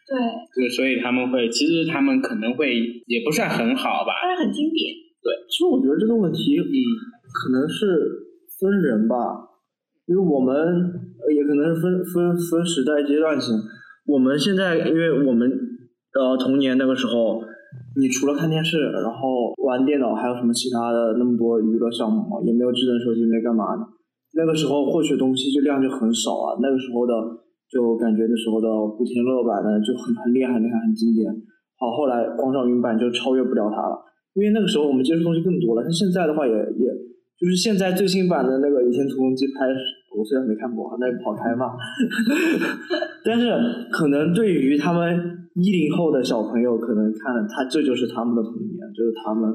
对。[LAUGHS]
就所以他们会，其实他们可能会也不算很好吧，
但是很经典。
对，
其实我觉得这个问题，嗯，可能是分人吧，因为我们也可能是分分分时代阶段性。我们现在，因为我们。呃，童年那个时候，你除了看电视，然后玩电脑，还有什么其他的那么多娱乐项目吗？也没有智能手机，没干嘛的。那个时候获取东西就量就很少啊。那个时候的就感觉那时候的古天乐版的就很很厉害，厉害，很经典。好，后来光少云版就超越不了他了，因为那个时候我们接触东西更多了。像现在的话，也也就是现在最新版的那个《倚天屠龙记》拍，我虽然没看过，那个跑开嘛。[LAUGHS] 但是可能对于他们。一零后的小朋友可能看了他，这就是他们的童年，就是他们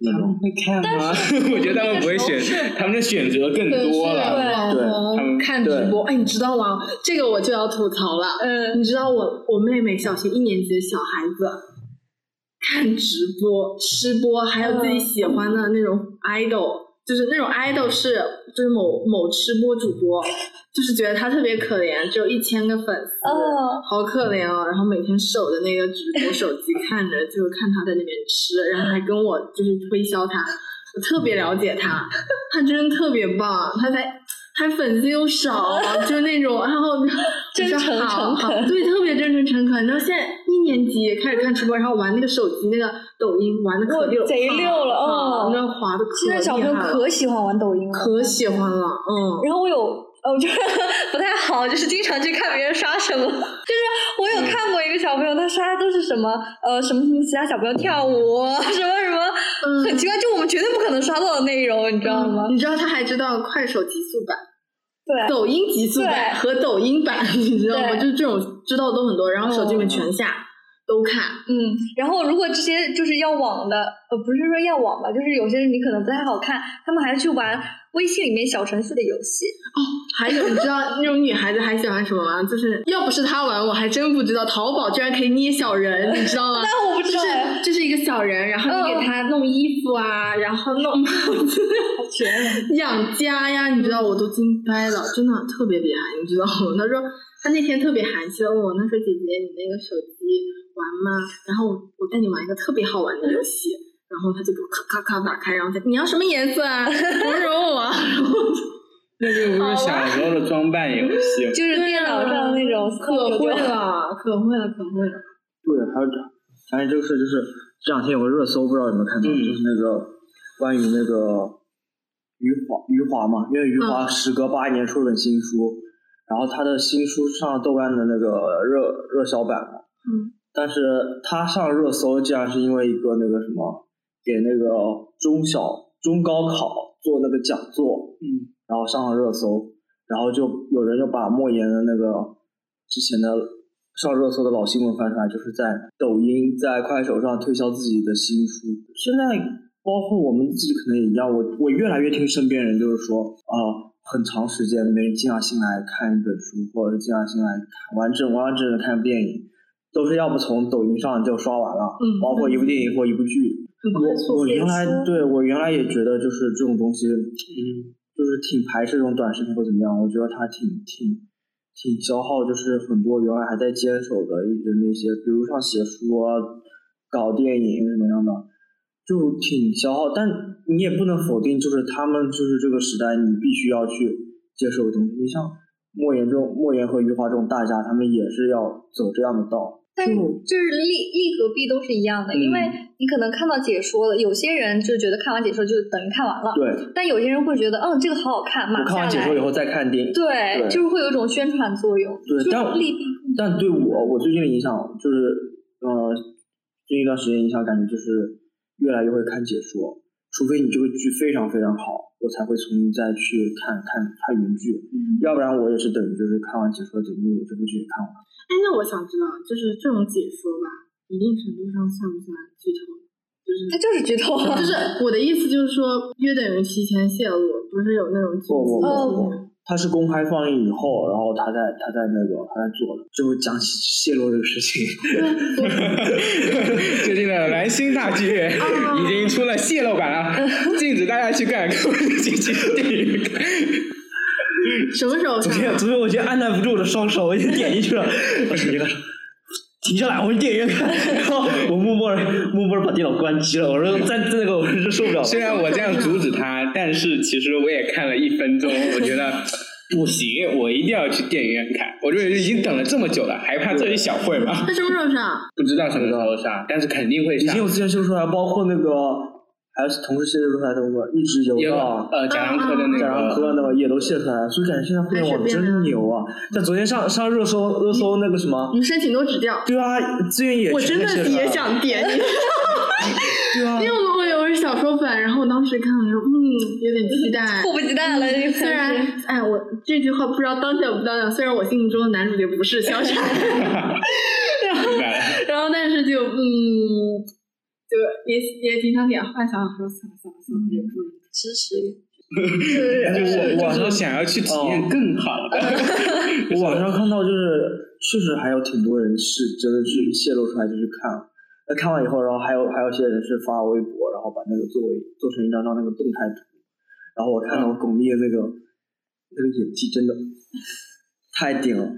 那种
会看吗？[LAUGHS] 我觉得他们不会选，他们的选择更多了。
对，他们看直播。哎，你知道吗？这个我就要吐槽了。嗯，你知道我我妹妹小学一年级的小孩子看直播吃播，还有自己喜欢的那种 idol，就是那种爱豆是就是某某吃播主播，就是觉得他特别可怜，只有一千个粉丝，好可怜哦。然后每天守着那个直播手机 [LAUGHS] 看着，就是看他在那边吃，然后还跟我就是推销他，我特别了解他，[LAUGHS] 他真的特别棒，他在。还粉丝又少，就那种，然后 [LAUGHS]
真诚诚恳，
对，特别真诚诚恳。然后现在一年级开始看直播，然后玩那个手机那个抖音，玩的可溜，
贼溜了哦，
那滑的可
现在小朋友可喜欢玩抖音了，
可喜欢了，嗯。
然后我有，呃，我觉得不太好，就是经常去看别人刷什么。就是我有看过一个小朋友，他刷的都是什么，呃，什么什么其他小朋友跳舞，什么什么，很奇怪，就我们绝对不可能刷到的内容，你知道吗？
你知道他还知道快手极速版。
对，
抖音极速版和抖音版，[LAUGHS] 你知道吗？就是这种知道的都很多，然后手机里面全下都看。
嗯，然后如果这些就是要网的，呃，不是说要网吧，就是有些人你可能不太好看，他们还去玩。微信里面小程序的游戏
哦，还有你知道那种女孩子还喜欢什么吗？就是要不是她玩，我还真不知道淘宝居然可以捏小人，你知道吗？[LAUGHS] 就是就是一个小人，然后你给他弄衣服啊，然后弄帽子 [LAUGHS] [LAUGHS] 养家呀，你知道我都惊呆了，真的特别厉害，你知道吗？他说他那天特别含蓄的问我，他说姐姐你那个手机玩吗？然后我带你玩一个特别好玩的游戏。然后他就给我咔咔咔打开，然后他你要什么颜色啊？[LAUGHS] 揉揉我。
那就不是小时候的装扮游戏，
就是电脑上那种，
可会了，可会了，可会了。
对，还有这，还有这个事，就是这两天有个热搜，不知道有没有看到，就是那个关于那个余华，余华嘛，因为余华时隔八年出了本新书，然后他的新书上了豆瓣的那个热热销榜嘛。嗯。但是他上热搜，竟然是因为一个那个什么。给那个中小中高考做那个讲座，嗯，然后上了热搜，然后就有人就把莫言的那个之前的上热搜的老新闻翻出来，就是在抖音、在快手上推销自己的新书。现在包括我们自己可能也一样，我我越来越听身边人就是说，啊，很长时间没人静下心来看一本书，或者是静下心来完整完完整整看一部电影，都是要不从抖音上就刷完了，嗯，包括一部电影或一部剧。我我原来对我原来也觉得就是这种东西，嗯，就是挺排斥这种短视频或怎么样。我觉得它挺挺挺消耗，就是很多原来还在坚守的一直那些，比如像写书啊、搞电影什么样的，就挺消耗。但你也不能否定，就是他们就是这个时代你必须要去接受的东西。你像莫言这种莫言和余华这种大家，他们也是要走这样的道。
但是就是利利和弊都是一样的，因为你可能看到解说了，有些人就觉得看完解说就等于看完了，
对。
但有些人会觉得，嗯，这个好好看，马上
看完解说以后再看电影，
对，就是会有一种宣传作用。
对，但
利弊。
但对我，我最近的影响就是，呃，最近一段时间影响感觉就是越来越会看解说，除非你这个剧非常非常好，我才会重新再去看看看原剧，要不然我也是等于就是看完解说等于我这部剧也看完。
哎，那我想知道，就是这种解说吧，一定程度上算不算剧透？就是
它就是剧透，
就是 [LAUGHS] 我的意思就是说，约等于提前泄露，不是有那种
不不不，他是公开放映以后，然后他在他在那个他在做的，就讲起泄露这个事情。[LAUGHS]
最近的蓝星大剧院已经出了泄露版了，[LAUGHS] 禁止大家去看，禁止电影。
什么时候？
昨天，昨天我就按捺不住我的双手，我就点进去了。我说：“你看，停下来，我去电影院看。”然后我默默默默把电脑关机了。我说：“在在那个，我是受不了。”
虽然我这样阻止他，但是其实我也看了一分钟。我觉得不行，我一定要去电影院看。我就已经等了这么久了，还怕这里小会吗？
他什么时候上？
不知道什么时候上，但是肯定会上。
已经有资源秀出来，包括那个。还是同时卸出来的，我一直有到
呃贾樟柯的那个，
贾樟柯那个也都卸出来了，所以感觉现在互联网真牛啊！像昨天上上热搜热搜那个什么，
你申请都指掉。
对啊，资源也
我真的也想点你。[LAUGHS] [LAUGHS]
对啊，
因为我我是小说粉，然后我当时看了说，嗯，有点期待，[LAUGHS]
迫不及待了。
虽然哎，我这句话不知道当讲不当讲，虽然我心目中的男主角不是萧晨，然后然后但是就嗯。就也也经常点幻想说算了算了算了，忍住支持。
就是我是想要去体验更好的。[LAUGHS]
我网上看到就是确实还有挺多人是真的去泄露出来就去看，那看完以后，然后还有还有些人是发微博，然后把那个作为做成一张张那个动态图，然后我看到巩俐的那个那个演技真的太顶了。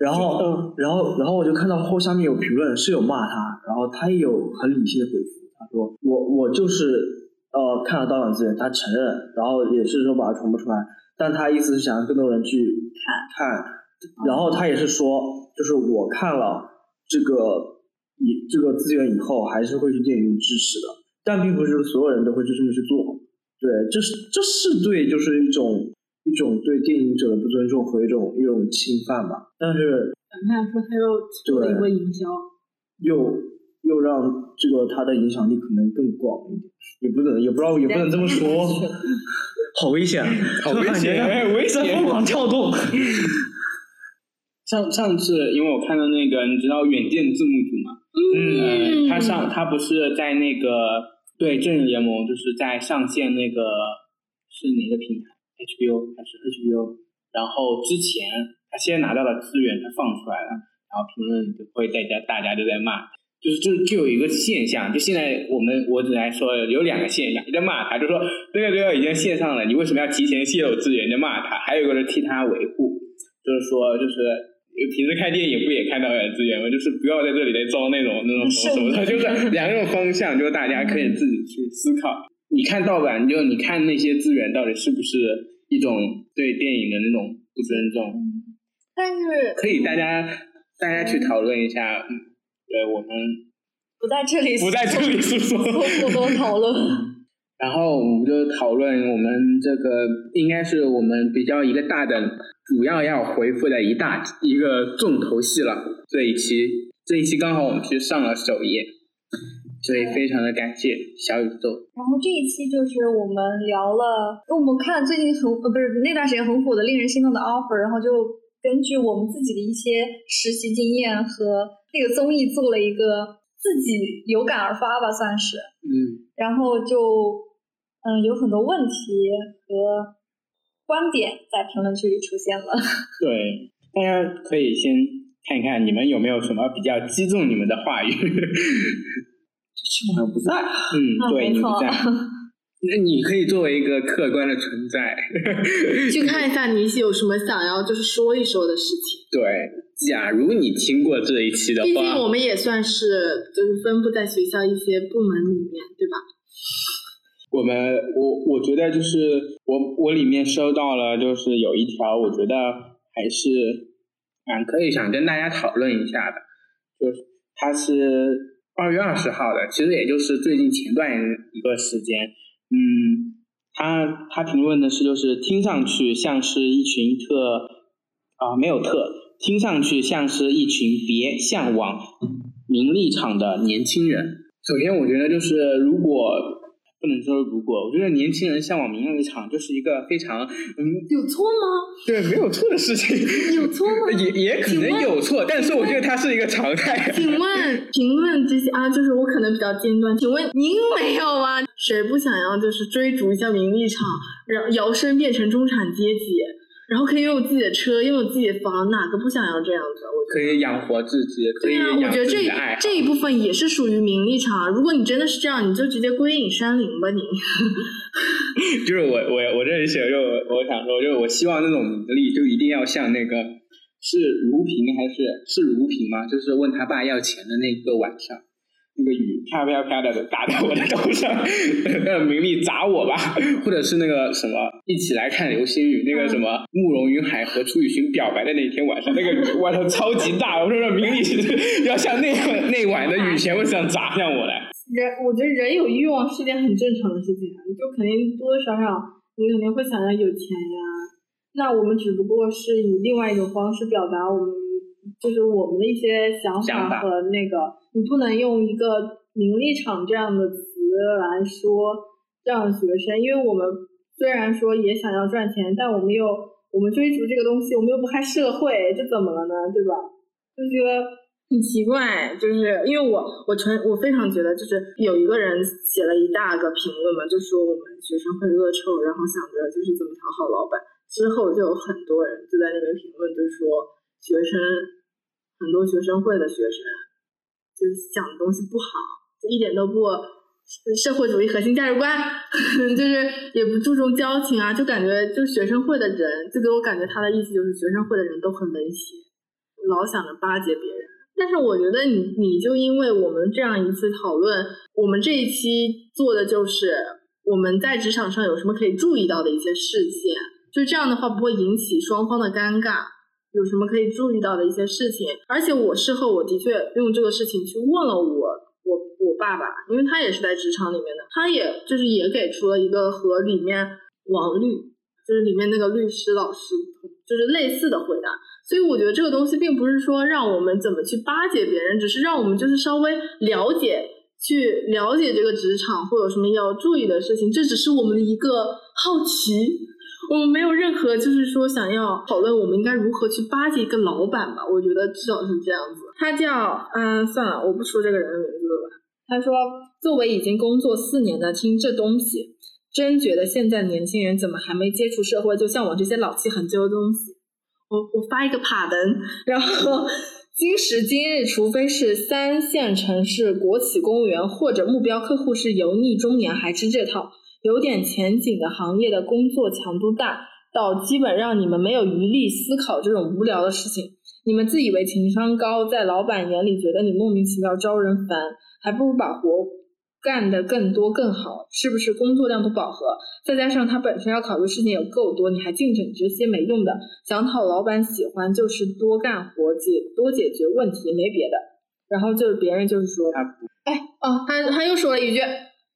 然后，然后，然后我就看到后下面有评论是有骂他，然后他也有很理性的回复，他说我我就是呃看了盗版资源，他承认，然后也是说把它传播出来，但他意思是想让更多人去看，看，然后他也是说，就是我看了这个以这个资源以后，还是会去电影院支持的，但并不是所有人都会去这么去做，对，这是这是对，就是一种。一种对电影者的不尊重和一种一种侵犯吧，但是
反面说他又做了一波营销，
又又让这个他的影响力可能更广一点，也不能也不知道也不能这么说，[LAUGHS] 好危险，
好 [LAUGHS] 危险，危险，
疯狂跳动。
上上次因为我看到那个，你知道远见字幕组吗？嗯，他上他不是在那个对正义联盟，就是在上线那个是哪个平台？HBO 还是 HBO，然后之前他先拿到了资源，他放出来了，然后评论就会大家大家都在骂，就是就就有一个现象，就现在我们我只来说有两个现象，一在骂他，就说这个这个已经线上了，你为什么要提前泄露资源？在骂他，还有一个是替他维护，就是说就是平时看电影不也看到资源吗？就是不要在这里来装那种那种什么什么的，就是两种方向，就是大家可以自己去思考。你看盗版，就你看那些资源到底是不是一种对电影的那种不尊重？
但是
可以大家大家去讨论一下，呃，我们
不在这里
不在这里是说
过多讨论。[LAUGHS]
然后我们就讨论我们这个应该是我们比较一个大的主要要回复的一大一个重头戏了。这一期这一期刚好我们去上了首页。所以非常的感谢小宇宙。
然后这一期就是我们聊了，我们看最近很呃不是那段时间很火的令人心动的 offer，然后就根据我们自己的一些实习经验和那个综艺做了一个自己有感而发吧，算是。
嗯。
然后就嗯有很多问题和观点在评论区里出现了。[LAUGHS]
对，大家可以先看一看你们有没有什么比较击中你们的话语。
不在，
嗯，对，你不在，[LAUGHS] 那你可以作为一个客观的存在，[LAUGHS]
去看一下你有什么想要就是说一说的事情。
对，假如你听过这一期的话，毕
竟我们也算是就是分布在学校一些部门里面，对吧？
我们我我觉得就是我我里面收到了，就是有一条，我觉得还是嗯可以想跟大家讨论一下的，就是它是。二月二十号的，其实也就是最近前段一个时间，嗯，他他评论的是，就是听上去像是一群特啊没有特，听上去像是一群别向往名利场的年轻人。首先，我觉得就是如果。不能说如果，我觉得年轻人向往名利场就是一个非常嗯
有错吗？
对，没有错的事情。
有错吗？
也也可能有错，但是我觉得它是一个常态。
请问评论这些啊，就是我可能比较尖端。请问您没有吗？谁不想要就是追逐一下名利场，然摇身变成中产阶级？然后可以拥有自己的车，拥有自己的房，哪个不想要这样子？我
可以养活自己，可以养
自己的爱这一部分也是属于名利场。如果你真的是这样，你就直接归隐山林吧，你。[LAUGHS]
就是我我我这里写就我想说，就是我希望那种名利就一定要像那个是卢平还是是卢平吗？就是问他爸要钱的那个晚上。那个雨啪啪啪的打在我的头上，让名利砸我吧，[LAUGHS] 或者是那个什么，一起来看流星雨，那个什么慕容云海和楚雨荨表白的那天晚上，那个我操超级大，我说让名利要像那那晚的雨全部这样砸向我来。
人，我觉得人有欲望是件很正常的事情，你就肯定多多少少你肯定会想要有钱呀。那我们只不过是以另外一种方式表达我们。就是我们的一些想法和那个，你不能用一个名利场这样的词来说这样的学生，因为我们虽然说也想要赚钱，但我们又我们追逐这个东西，我们又不害社会，这怎么了呢？对吧？就觉得很奇怪，就是因为我我纯我非常觉得，就是有一个人写了一大个评论嘛，就说我们学生会恶臭，然后想着就是怎么讨好老板，之后就有很多人就在那边评论，就说。学生很多学生会的学生，就是讲的东西不好，一点都不社会主义核心价值观，[LAUGHS] 就是也不注重交情啊，就感觉就学生会的人，就给我感觉他的意思就是学生会的人都很冷血，老想着巴结别人。但是我觉得你你就因为我们这样一次讨论，我们这一期做的就是我们在职场上有什么可以注意到的一些事件，就这样的话不会引起双方的尴尬，有什么可以注意到的一些事情。而且我事后我的确用这个事情去问了我。我我爸爸，因为他也是在职场里面的，他也就是也给出了一个和里面王律，就是里面那个律师老师，就是类似的回答。所以我觉得这个东西并不是说让我们怎么去巴结别人，只是让我们就是稍微了解，去了解这个职场会有什么要注意的事情。这只是我们的一个好奇，我们没有任何就是说想要讨论我们应该如何去巴结一个老板吧。我觉得至少是这样子。他叫嗯，算了，我不说这个人的名字了吧。他说：“作为已经工作四年的，听这东西，真觉得现在年轻人怎么还没接触社会，就像我这些老气横秋的东西。”我我发一个帕登，然后今时今日，除非是三线城市、国企公务员，或者目标客户是油腻中年，还吃这套有点前景的行业的工作强度大，到基本让你们没有余力思考这种无聊的事情。你们自以为情商高，在老板眼里觉得你莫名其妙招人烦。还不如把活干得更多更好，是不是工作量不饱和？再加上他本身要考虑事情也够多，你还净整这些没用的，想讨老板喜欢就是多干活解多解决问题，没别的。然后就是别人就是说，哎哦，他他又说了一句，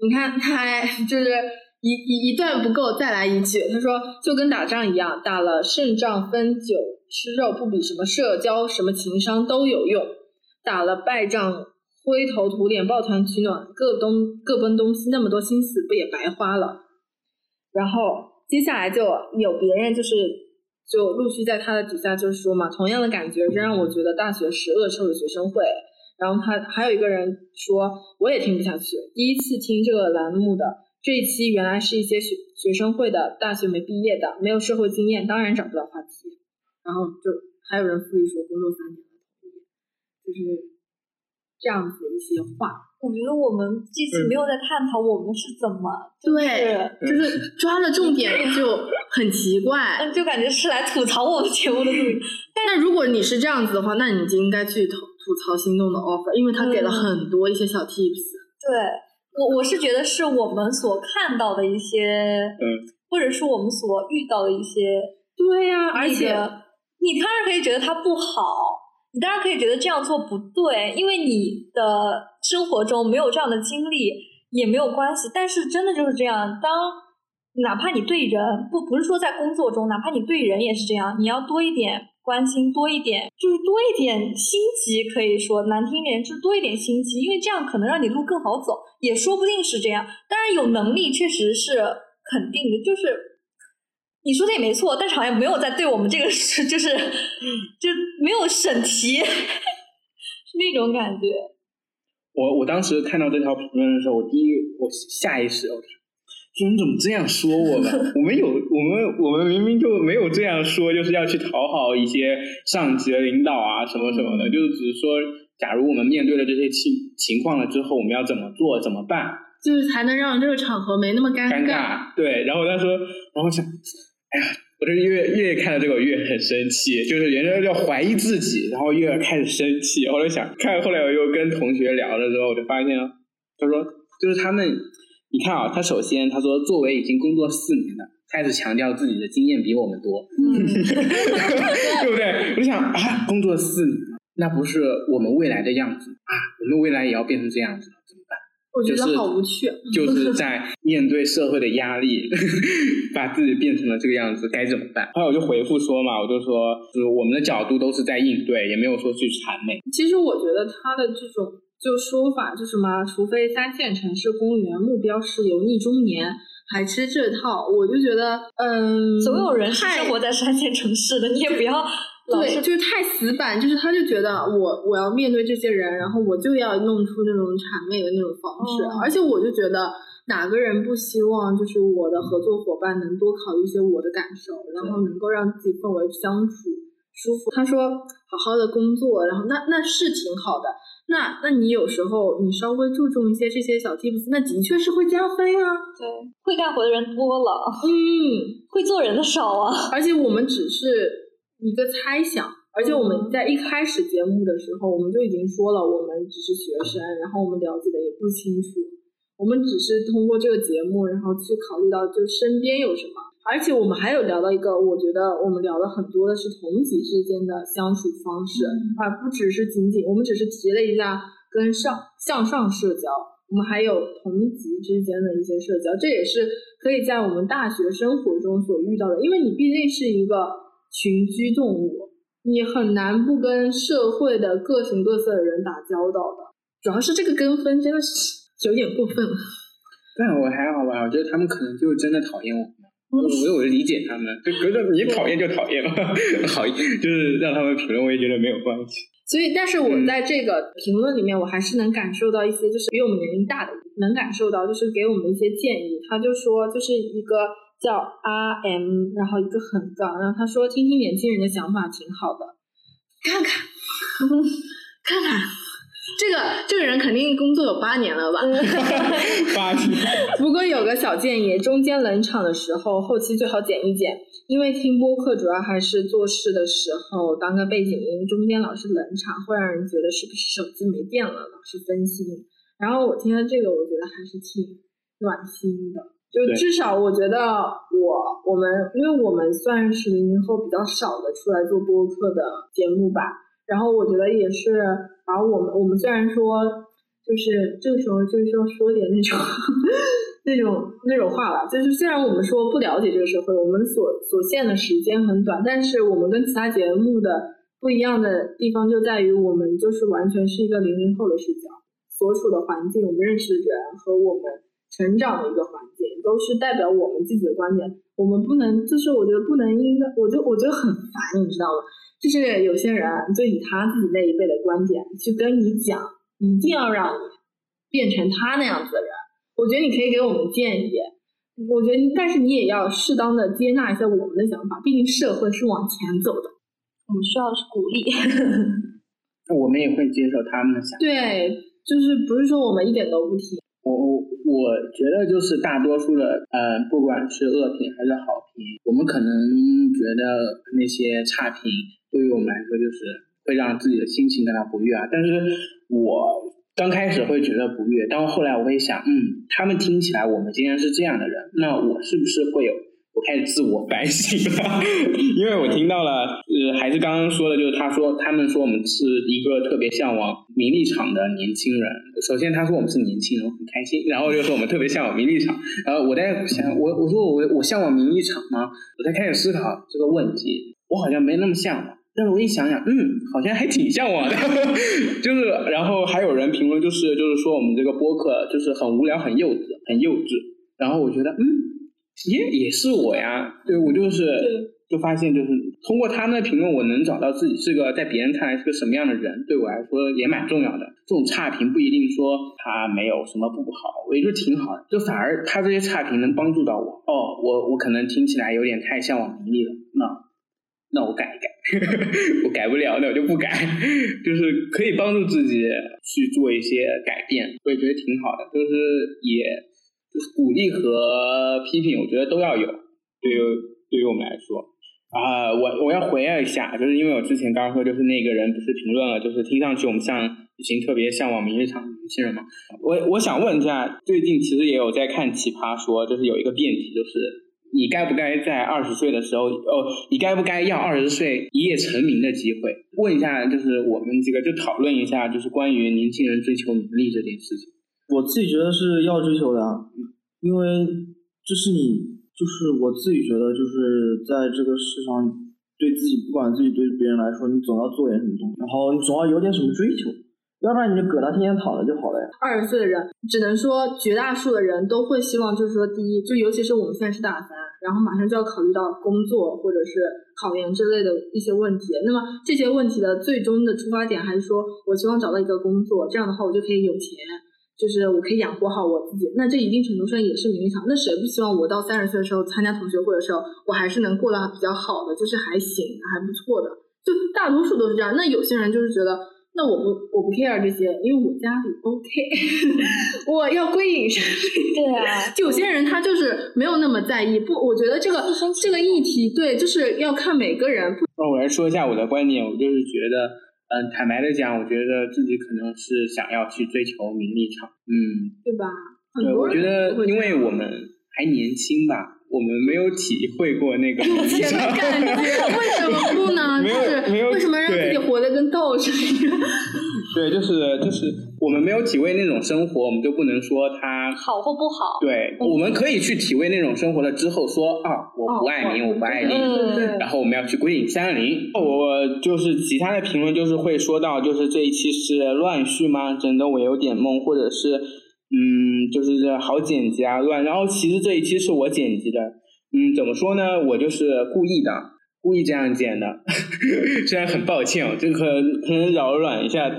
你看他还就是一一一段不够，再来一句，他说就跟打仗一样，打了胜仗分酒吃肉，不比什么社交什么情商都有用，打了败仗。灰头土脸、抱团取暖、各东各奔东西，那么多心思不也白花了？然后接下来就有别人就是就陆续在他的底下就是说嘛，同样的感觉，这让我觉得大学是恶臭的学生会。然后他还有一个人说，我也听不下去。第一次听这个栏目的这一期，原来是一些学学生会的大学没毕业的，没有社会经验，当然找不到话题。然后就还有人复议说，工作三年了，就是。这样子一些话，
我觉得我们这期没有在探讨我们是怎么，
对，就是抓了重点就很奇怪，[LAUGHS]
就感觉是来吐槽我们节目的。[LAUGHS]
但如果你是这样子的话，那你就应该去吐吐槽心动的 offer，因为他给了很多一些小 tips。
对，我我是觉得是我们所看到的一些，
嗯，
或者是我们所遇到的一些，
对呀，而且
你当然可以觉得它不好。你当然可以觉得这样做不对，因为你的生活中没有这样的经历也没有关系。但是真的就是这样，当哪怕你对人不不是说在工作中，哪怕你对人也是这样，你要多一点关心，多一点就是多一点心机，可以说难听点就是多一点心机，因为这样可能让你路更好走，也说不定是这样。当然有能力确实是肯定的，就是。你说的也没错，但是好像没有在对我们这个是就是，就没有审题，是 [LAUGHS] 那种感觉。
我我当时看到这条评论的时候，我第一我下意识，我说：“你怎么这样说我们？我们有我们我们明明就没有这样说，就是要去讨好一些上级的领导啊什么什么的，就是只是说，假如我们面对了这些情情况了之后，我们要怎么做怎么办？
就是才能让这个场合没那么尴
尬。尴尬对，然后他说，然后想。哎呀，我这越越看到这个越很生气，就是人家要怀疑自己，然后越开始生气。后来想看，后来我又跟同学聊的时候，我就发现，他说就是他们，你看啊，他首先他说作为已经工作四年的，开始强调自己的经验比我们多，[LAUGHS] [LAUGHS] 对不对？我想啊，工作四年，那不是我们未来的样子啊，我们未来也要变成这样子了，怎么办？
我觉得好无趣，
就 [LAUGHS] 是在面对社会的压力，把自己变成了这个样子，该怎么办？后来我就回复说嘛，我就说，就是我们的角度都是在应对，也没有说去谄媚。
其实我觉得他的这种就说法，就什么，除非三线城市公务员目标是油腻中年，还吃这套，我就觉得，嗯，
总有人是生活在三线城市的，你也不要。[LAUGHS]
对，就是太死板，就是他就觉得我我要面对这些人，然后我就要弄出那种谄媚的那种方式，而且我就觉得哪个人不希望就是我的合作伙伴能多考虑一些我的感受，然后能够让自己氛围相处舒服。他说好好的工作，然后那那是挺好的。那那你有时候你稍微注重一些这些小 tips，那的确是会加分啊。
对，会干活的人多了，
嗯，[LAUGHS]
会做人的少啊。
而且我们只是一个猜想，而且我们在一开始节目的时候，我们就已经说了，我们只是学生，然后我们了解的也不清楚，我们只是通过这个节目，然后去考虑到就身边有什么。而且我们还有聊到一个，我觉得我们聊的很多的是同级之间的相处方式，而不只是仅仅我们只是提了一下跟上向上社交，我们还有同级之间的一些社交，这也是可以在我们大学生活中所遇到的，因为你毕竟是一个群居动物，你很难不跟社会的各形各色的人打交道的。主要是这个跟分真的是有点过分了。
但我还好吧，我觉得他们可能就真的讨厌我。我我理解他们，就觉得你讨厌就讨厌吧，好，就是让他们评论，我也觉得没有关系。
所以，但是我在这个评论里面，我还是能感受到一些，就是比我们年龄大的能感受到，就是给我们的一些建议。他就说，就是一个叫 R M，然后一个横杠，然后他说，听听年轻人的想法挺好的，看看，[LAUGHS] 看看。这个这个人肯定工作有八年了吧？[LAUGHS]
八年。
不过有个小建议，中间冷场的时候，后期最好剪一剪，因为听播客主要还是做事的时候当个背景音，中间老是冷场，会让人觉得是不是手机没电了，老是分心。然后我听了这个，我觉得还是挺暖心的。就至少我觉得我我们，因为我们算是零零后比较少的出来做播客的节目吧。然后我觉得也是把我们，我们虽然说就是这个时候就是说说点那种 [LAUGHS] 那种那种话吧，就是虽然我们说不了解这个社会，我们所所限的时间很短，但是我们跟其他节目的不一样的地方就在于我们就是完全是一个零零后的视角，所处的环境，我们认识的人和我们成长的一个环境，都是代表我们自己的观点，我们不能就是我觉得不能应该，我就我觉得很烦，你知道吗？就是有些人就以他自己那一辈的观点去跟你讲，一定要让你变成他那样子的人。我觉得你可以给我们建议，我觉得但是你也要适当的接纳一下我们的想法，毕竟社会是往前走的，
我们需要的是鼓励。[LAUGHS]
那我们也会接受他们的想法。
对，就是不是说我们一点都不听。
我我我觉得就是大多数的，呃，不管是恶评还是好评，我们可能觉得那些差评。对于我们来说，就是会让自己的心情感到不悦啊。但是我刚开始会觉得不悦，但后来我会想，嗯，他们听起来我们竟然是这样的人，那我是不是会有？我开始自我反省了，[LAUGHS] 因为我听到了，呃，还是刚刚说的，就是他说他们说我们是一个特别向往名利场的年轻人。首先他说我们是年轻人，很开心，然后又说我们特别向往名利场。然后我在想，我我说我我向往名利场吗？我在开始思考这个问题，我好像没那么向往。但是我一想想，嗯，好像还挺向往的，[LAUGHS] 就是，然后还有人评论，就是就是说我们这个播客就是很无聊、很幼稚、很幼稚。然后我觉得，嗯，也也是我呀，对我就是就发现就是通过他们的评论，我能找到自己是个在别人看来是个什么样的人，对我来说也蛮重要的。这种差评不一定说他没有什么不好，我觉得挺好的，就反而他这些差评能帮助到我。哦，我我可能听起来有点太向往名利了，那。那我改一改，[LAUGHS] 我改不了，那我就不改，[LAUGHS] 就是可以帮助自己去做一些改变，我也觉得挺好的。就是也，鼓励和批评，我觉得都要有。对于对于我们来说，啊，我我要回应一下，就是因为我之前刚刚说，就是那个人不是评论了，就是听上去我们像已经特别向往明日场的年轻人嘛。我我想问一下，最近其实也有在看奇葩说，就是有一个辩题，就是。你该不该在二十岁的时候，哦，你该不该要二十岁一夜成名的机会？问一下，就是我们几个就讨论一下，就是关于年轻人追求名利这件事情。
我自己觉得是要追求的，因为这是你，就是我自己觉得，就是在这个世上，对自己，不管自己对别人来说，你总要做点什么东西，然后你总要有点什么追求。要不然你就搁那天天躺着就好了呀。
二十岁的人，只能说绝大数的人都会希望，就是说，第一，就尤其是我们现在是大三，然后马上就要考虑到工作或者是考研之类的一些问题。那么这些问题的最终的出发点还是说我希望找到一个工作，这样的话我就可以有钱，就是我可以养活好我自己。那这一定程度上也是名利场。那谁不希望我到三十岁的时候参加同学会的时候，我还是能过得比较好的，就是还行，还不错的。就大多数都是这样。那有些人就是觉得，那我不我不 care 这些，因为我家里 OK，[LAUGHS] 我要归隐山
林。对啊，
有些人他就是没有那么在意。不，我觉得这个这个议题，对，就是要看每个人。
那我来说一下我的观点，我就是觉得，嗯，坦白的讲，我觉得自己可能是想要去追求名利场，嗯，
对吧？
对，我觉得，因为我们还年轻吧。我们没有体会过那个
钱的感觉，[LAUGHS] 为什么不呢？就是为什么让自己活得跟道士一样？
对，就是就是我们没有体味那种生活，我们就不能说它
好或不好。
对，我们可以去体味那种生活了之后说啊，我不爱民，我不爱你，然后我们要去归隐山林。我就是其他的评论就是会说到，就是这一期是乱序吗？整的我有点懵，或者是。嗯，就是这好剪辑啊，乱。然后其实这一期是我剪辑的，嗯，怎么说呢？我就是故意的，故意这样剪的。[LAUGHS] 虽然很抱歉，这个可能扰乱一下，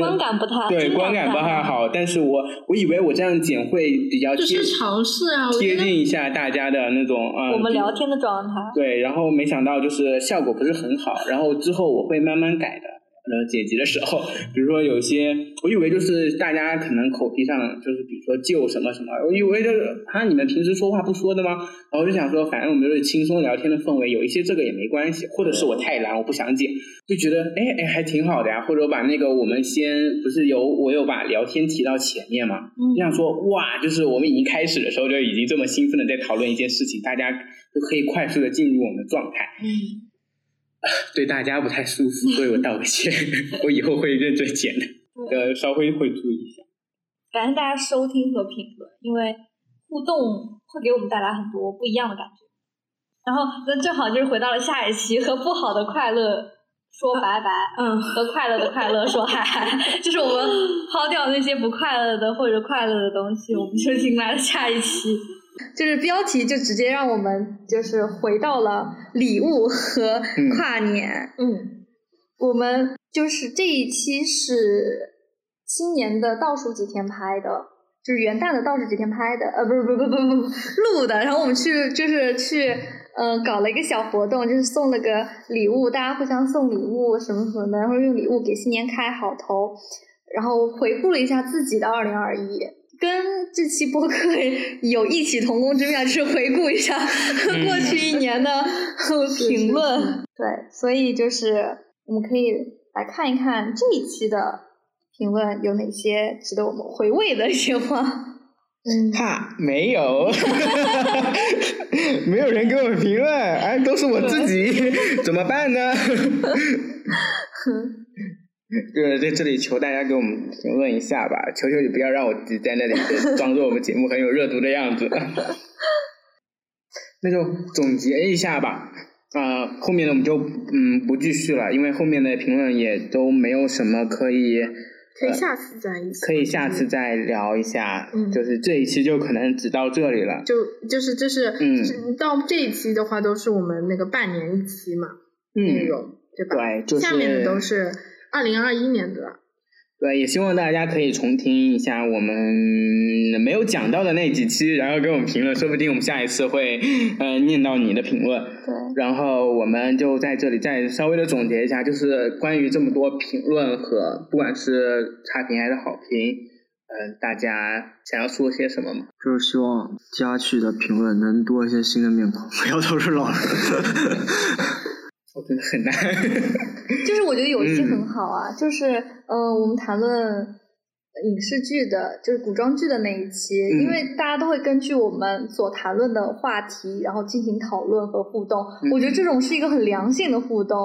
观感不太
对，观感不太好。但是我我以为我这样剪会比较
贴，尝试啊，
贴近一下大家的那种啊，
我们聊天的状态。
对，然后没想到就是效果不是很好，然后之后我会慢慢改的。呃，剪辑的时候，比如说有些，[LAUGHS] 我以为就是大家可能口皮上就是，比如说就什么什么，我以为就是啊，你们平时说话不说的吗？然后我就想说，反正我们就是轻松聊天的氛围，有一些这个也没关系，或者是我太懒，我不想剪，就觉得哎哎还挺好的呀。或者我把那个我们先不是有我有把聊天提到前面嘛，就想说哇，就是我们已经开始的时候就已经这么兴奋的在讨论一件事情，大家就可以快速的进入我们的状态。
嗯。[LAUGHS]
对大家不太舒服，所以我道个歉。[LAUGHS] 我以后会认真剪的，[LAUGHS] 呃，稍微会注意一下。
感谢大家收听和评论，因为互动会给我们带来很多不一样的感觉。然后，那正好就是回到了下一期，和不好的快乐说拜拜，
嗯，
和快乐的快乐说嗨嗨，就是我们抛掉那些不快乐的或者快乐的东西，我们就迎来了下一期。就是标题就直接让我们就是回到了礼物和跨年。
嗯，
我们就是这一期是新年的倒数几天拍的，就是元旦的倒数几天拍的。呃，不是，不不不不不录的。然后我们去就是去嗯搞了一个小活动，就是送了个礼物，大家互相送礼物什么什么的，然后用礼物给新年开好头，然后回顾了一下自己的二零二一。跟这期播客 [LAUGHS] 有异曲同工之妙，就是回顾一下过去一年的 [LAUGHS] 评论。对，所以就是我们可以来看一看这一期的评论有哪些值得我们回味的一些话。
嗯，
哈，没有，[LAUGHS] 没有人给我评论，哎，都是我自己，怎么办呢？[LAUGHS] 对，在这里求大家给我们评论一下吧，求求你不要让我自己在那里 [LAUGHS] 装作我们节目很有热度的样子。[LAUGHS] 那就总结一下吧，啊，后面的我们就嗯不继续了，因为后面的评论也都没有什么可以。
可以下次再一
可以下次再聊一下，嗯，就是这一期就可能只到这里了。
就就是这是嗯，到这一期的话都是我们那个半年一期嘛内容，对吧？
对，就是
下面的都是。二零二一年的，
对，也希望大家可以重听一下我们没有讲到的那几期，然后给我们评论，说不定我们下一次会呃念到你的评论。
对，
然后我们就在这里再稍微的总结一下，就是关于这么多评论和不管是差评还是好评，嗯，大家想要说些什么吗？
就是希望佳趣的评论能多一些新的面孔，不要都是老人。
我觉得很难，[LAUGHS]
就是我觉得有一期很好啊，就是呃，我们谈论影视剧的，就是古装剧的那一期，因为大家都会根据我们所谈论的话题，然后进行讨论和互动。我觉得这种是一个很良性的互动。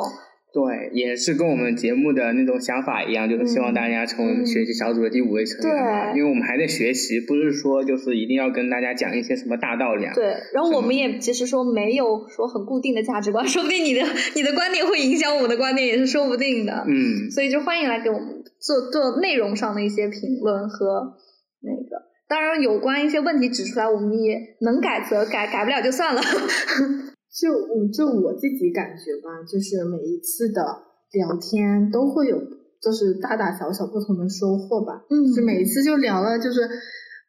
对，也是跟我们节目的那种想法一样，就是希望大家成为学习小组的第五位成员嘛。因为我们还在学习，不是说就是一定要跟大家讲一些什么大道理啊。
对，然后我们也其实说没有说很固定的价值观，说不定你的你的观点会影响我们的观点，也是说不定的。
嗯。
所以就欢迎来给我们做做内容上的一些评论和那个，当然有关一些问题指出来，我们也能改则改，改不了就算了。
就我就我自己感觉吧，就是每一次的聊天都会有，就是大大小小不同的收获吧。
嗯，
就每一次就聊了，就是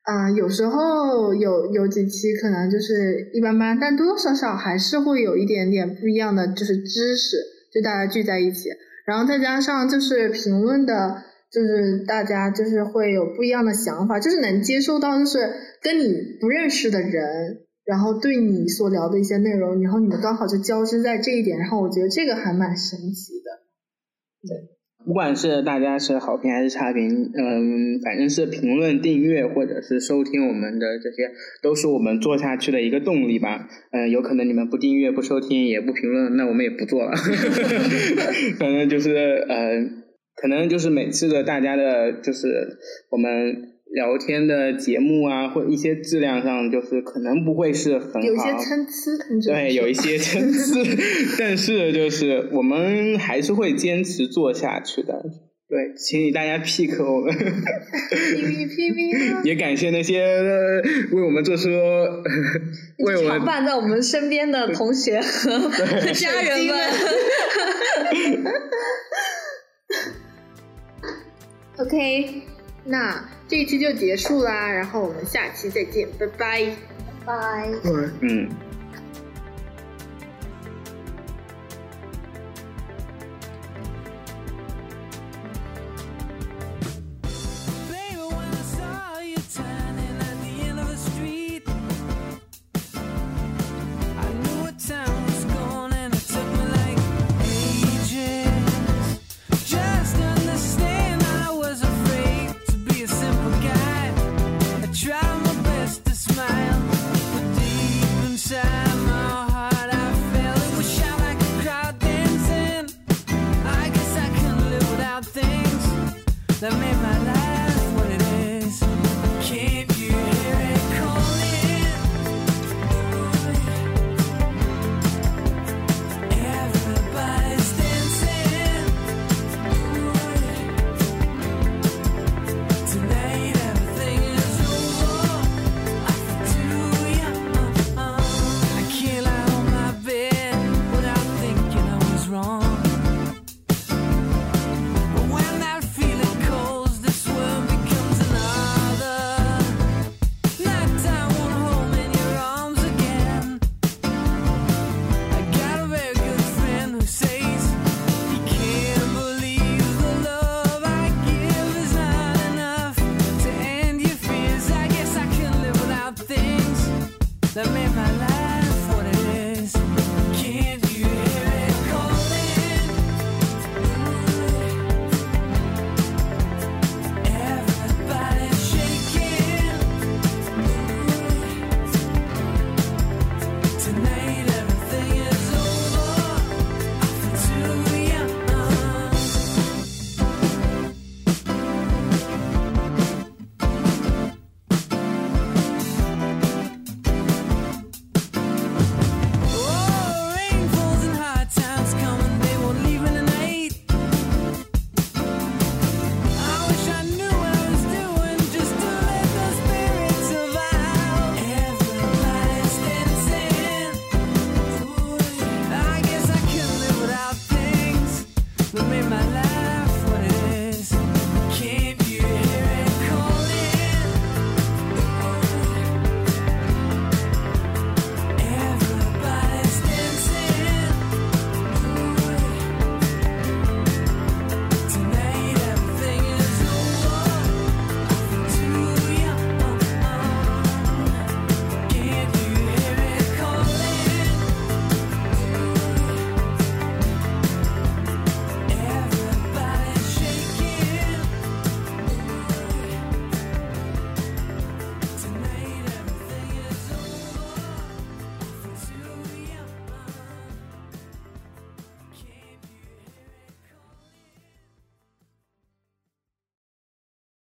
啊，有时候有有几期可能就是一般般，但多多少少还是会有一点点不一样的，就是知识就大家聚在一起，然后再加上就是评论的，就是大家就是会有不一样的想法，就是能接受到就是跟你不认识的人，然后对你所聊的一些内容，然后你们刚好就交织在这一点，然后我觉得这个还蛮神奇的，对。
不管是大家是好评还是差评，嗯，反正是评论、订阅或者是收听我们的这些，都是我们做下去的一个动力吧。嗯，有可能你们不订阅、不收听、也不评论，那我们也不做了。[LAUGHS] [LAUGHS] 反正就是呃，可能就是每次的大家的，就是我们。聊天的节目啊，或一些质量上，就是可能不会是很好，
有些参差，
对，有一些参差，[LAUGHS] 但是就是我们还是会坚持做下去的。对，请大家 pick 我们，[LAUGHS] 也感谢那些为我们做出为我们
伴在我们身边的同学和家人们。[LAUGHS]
OK，那。这一期就结束啦，然后我们下期再见，拜拜，
拜拜，
嗯。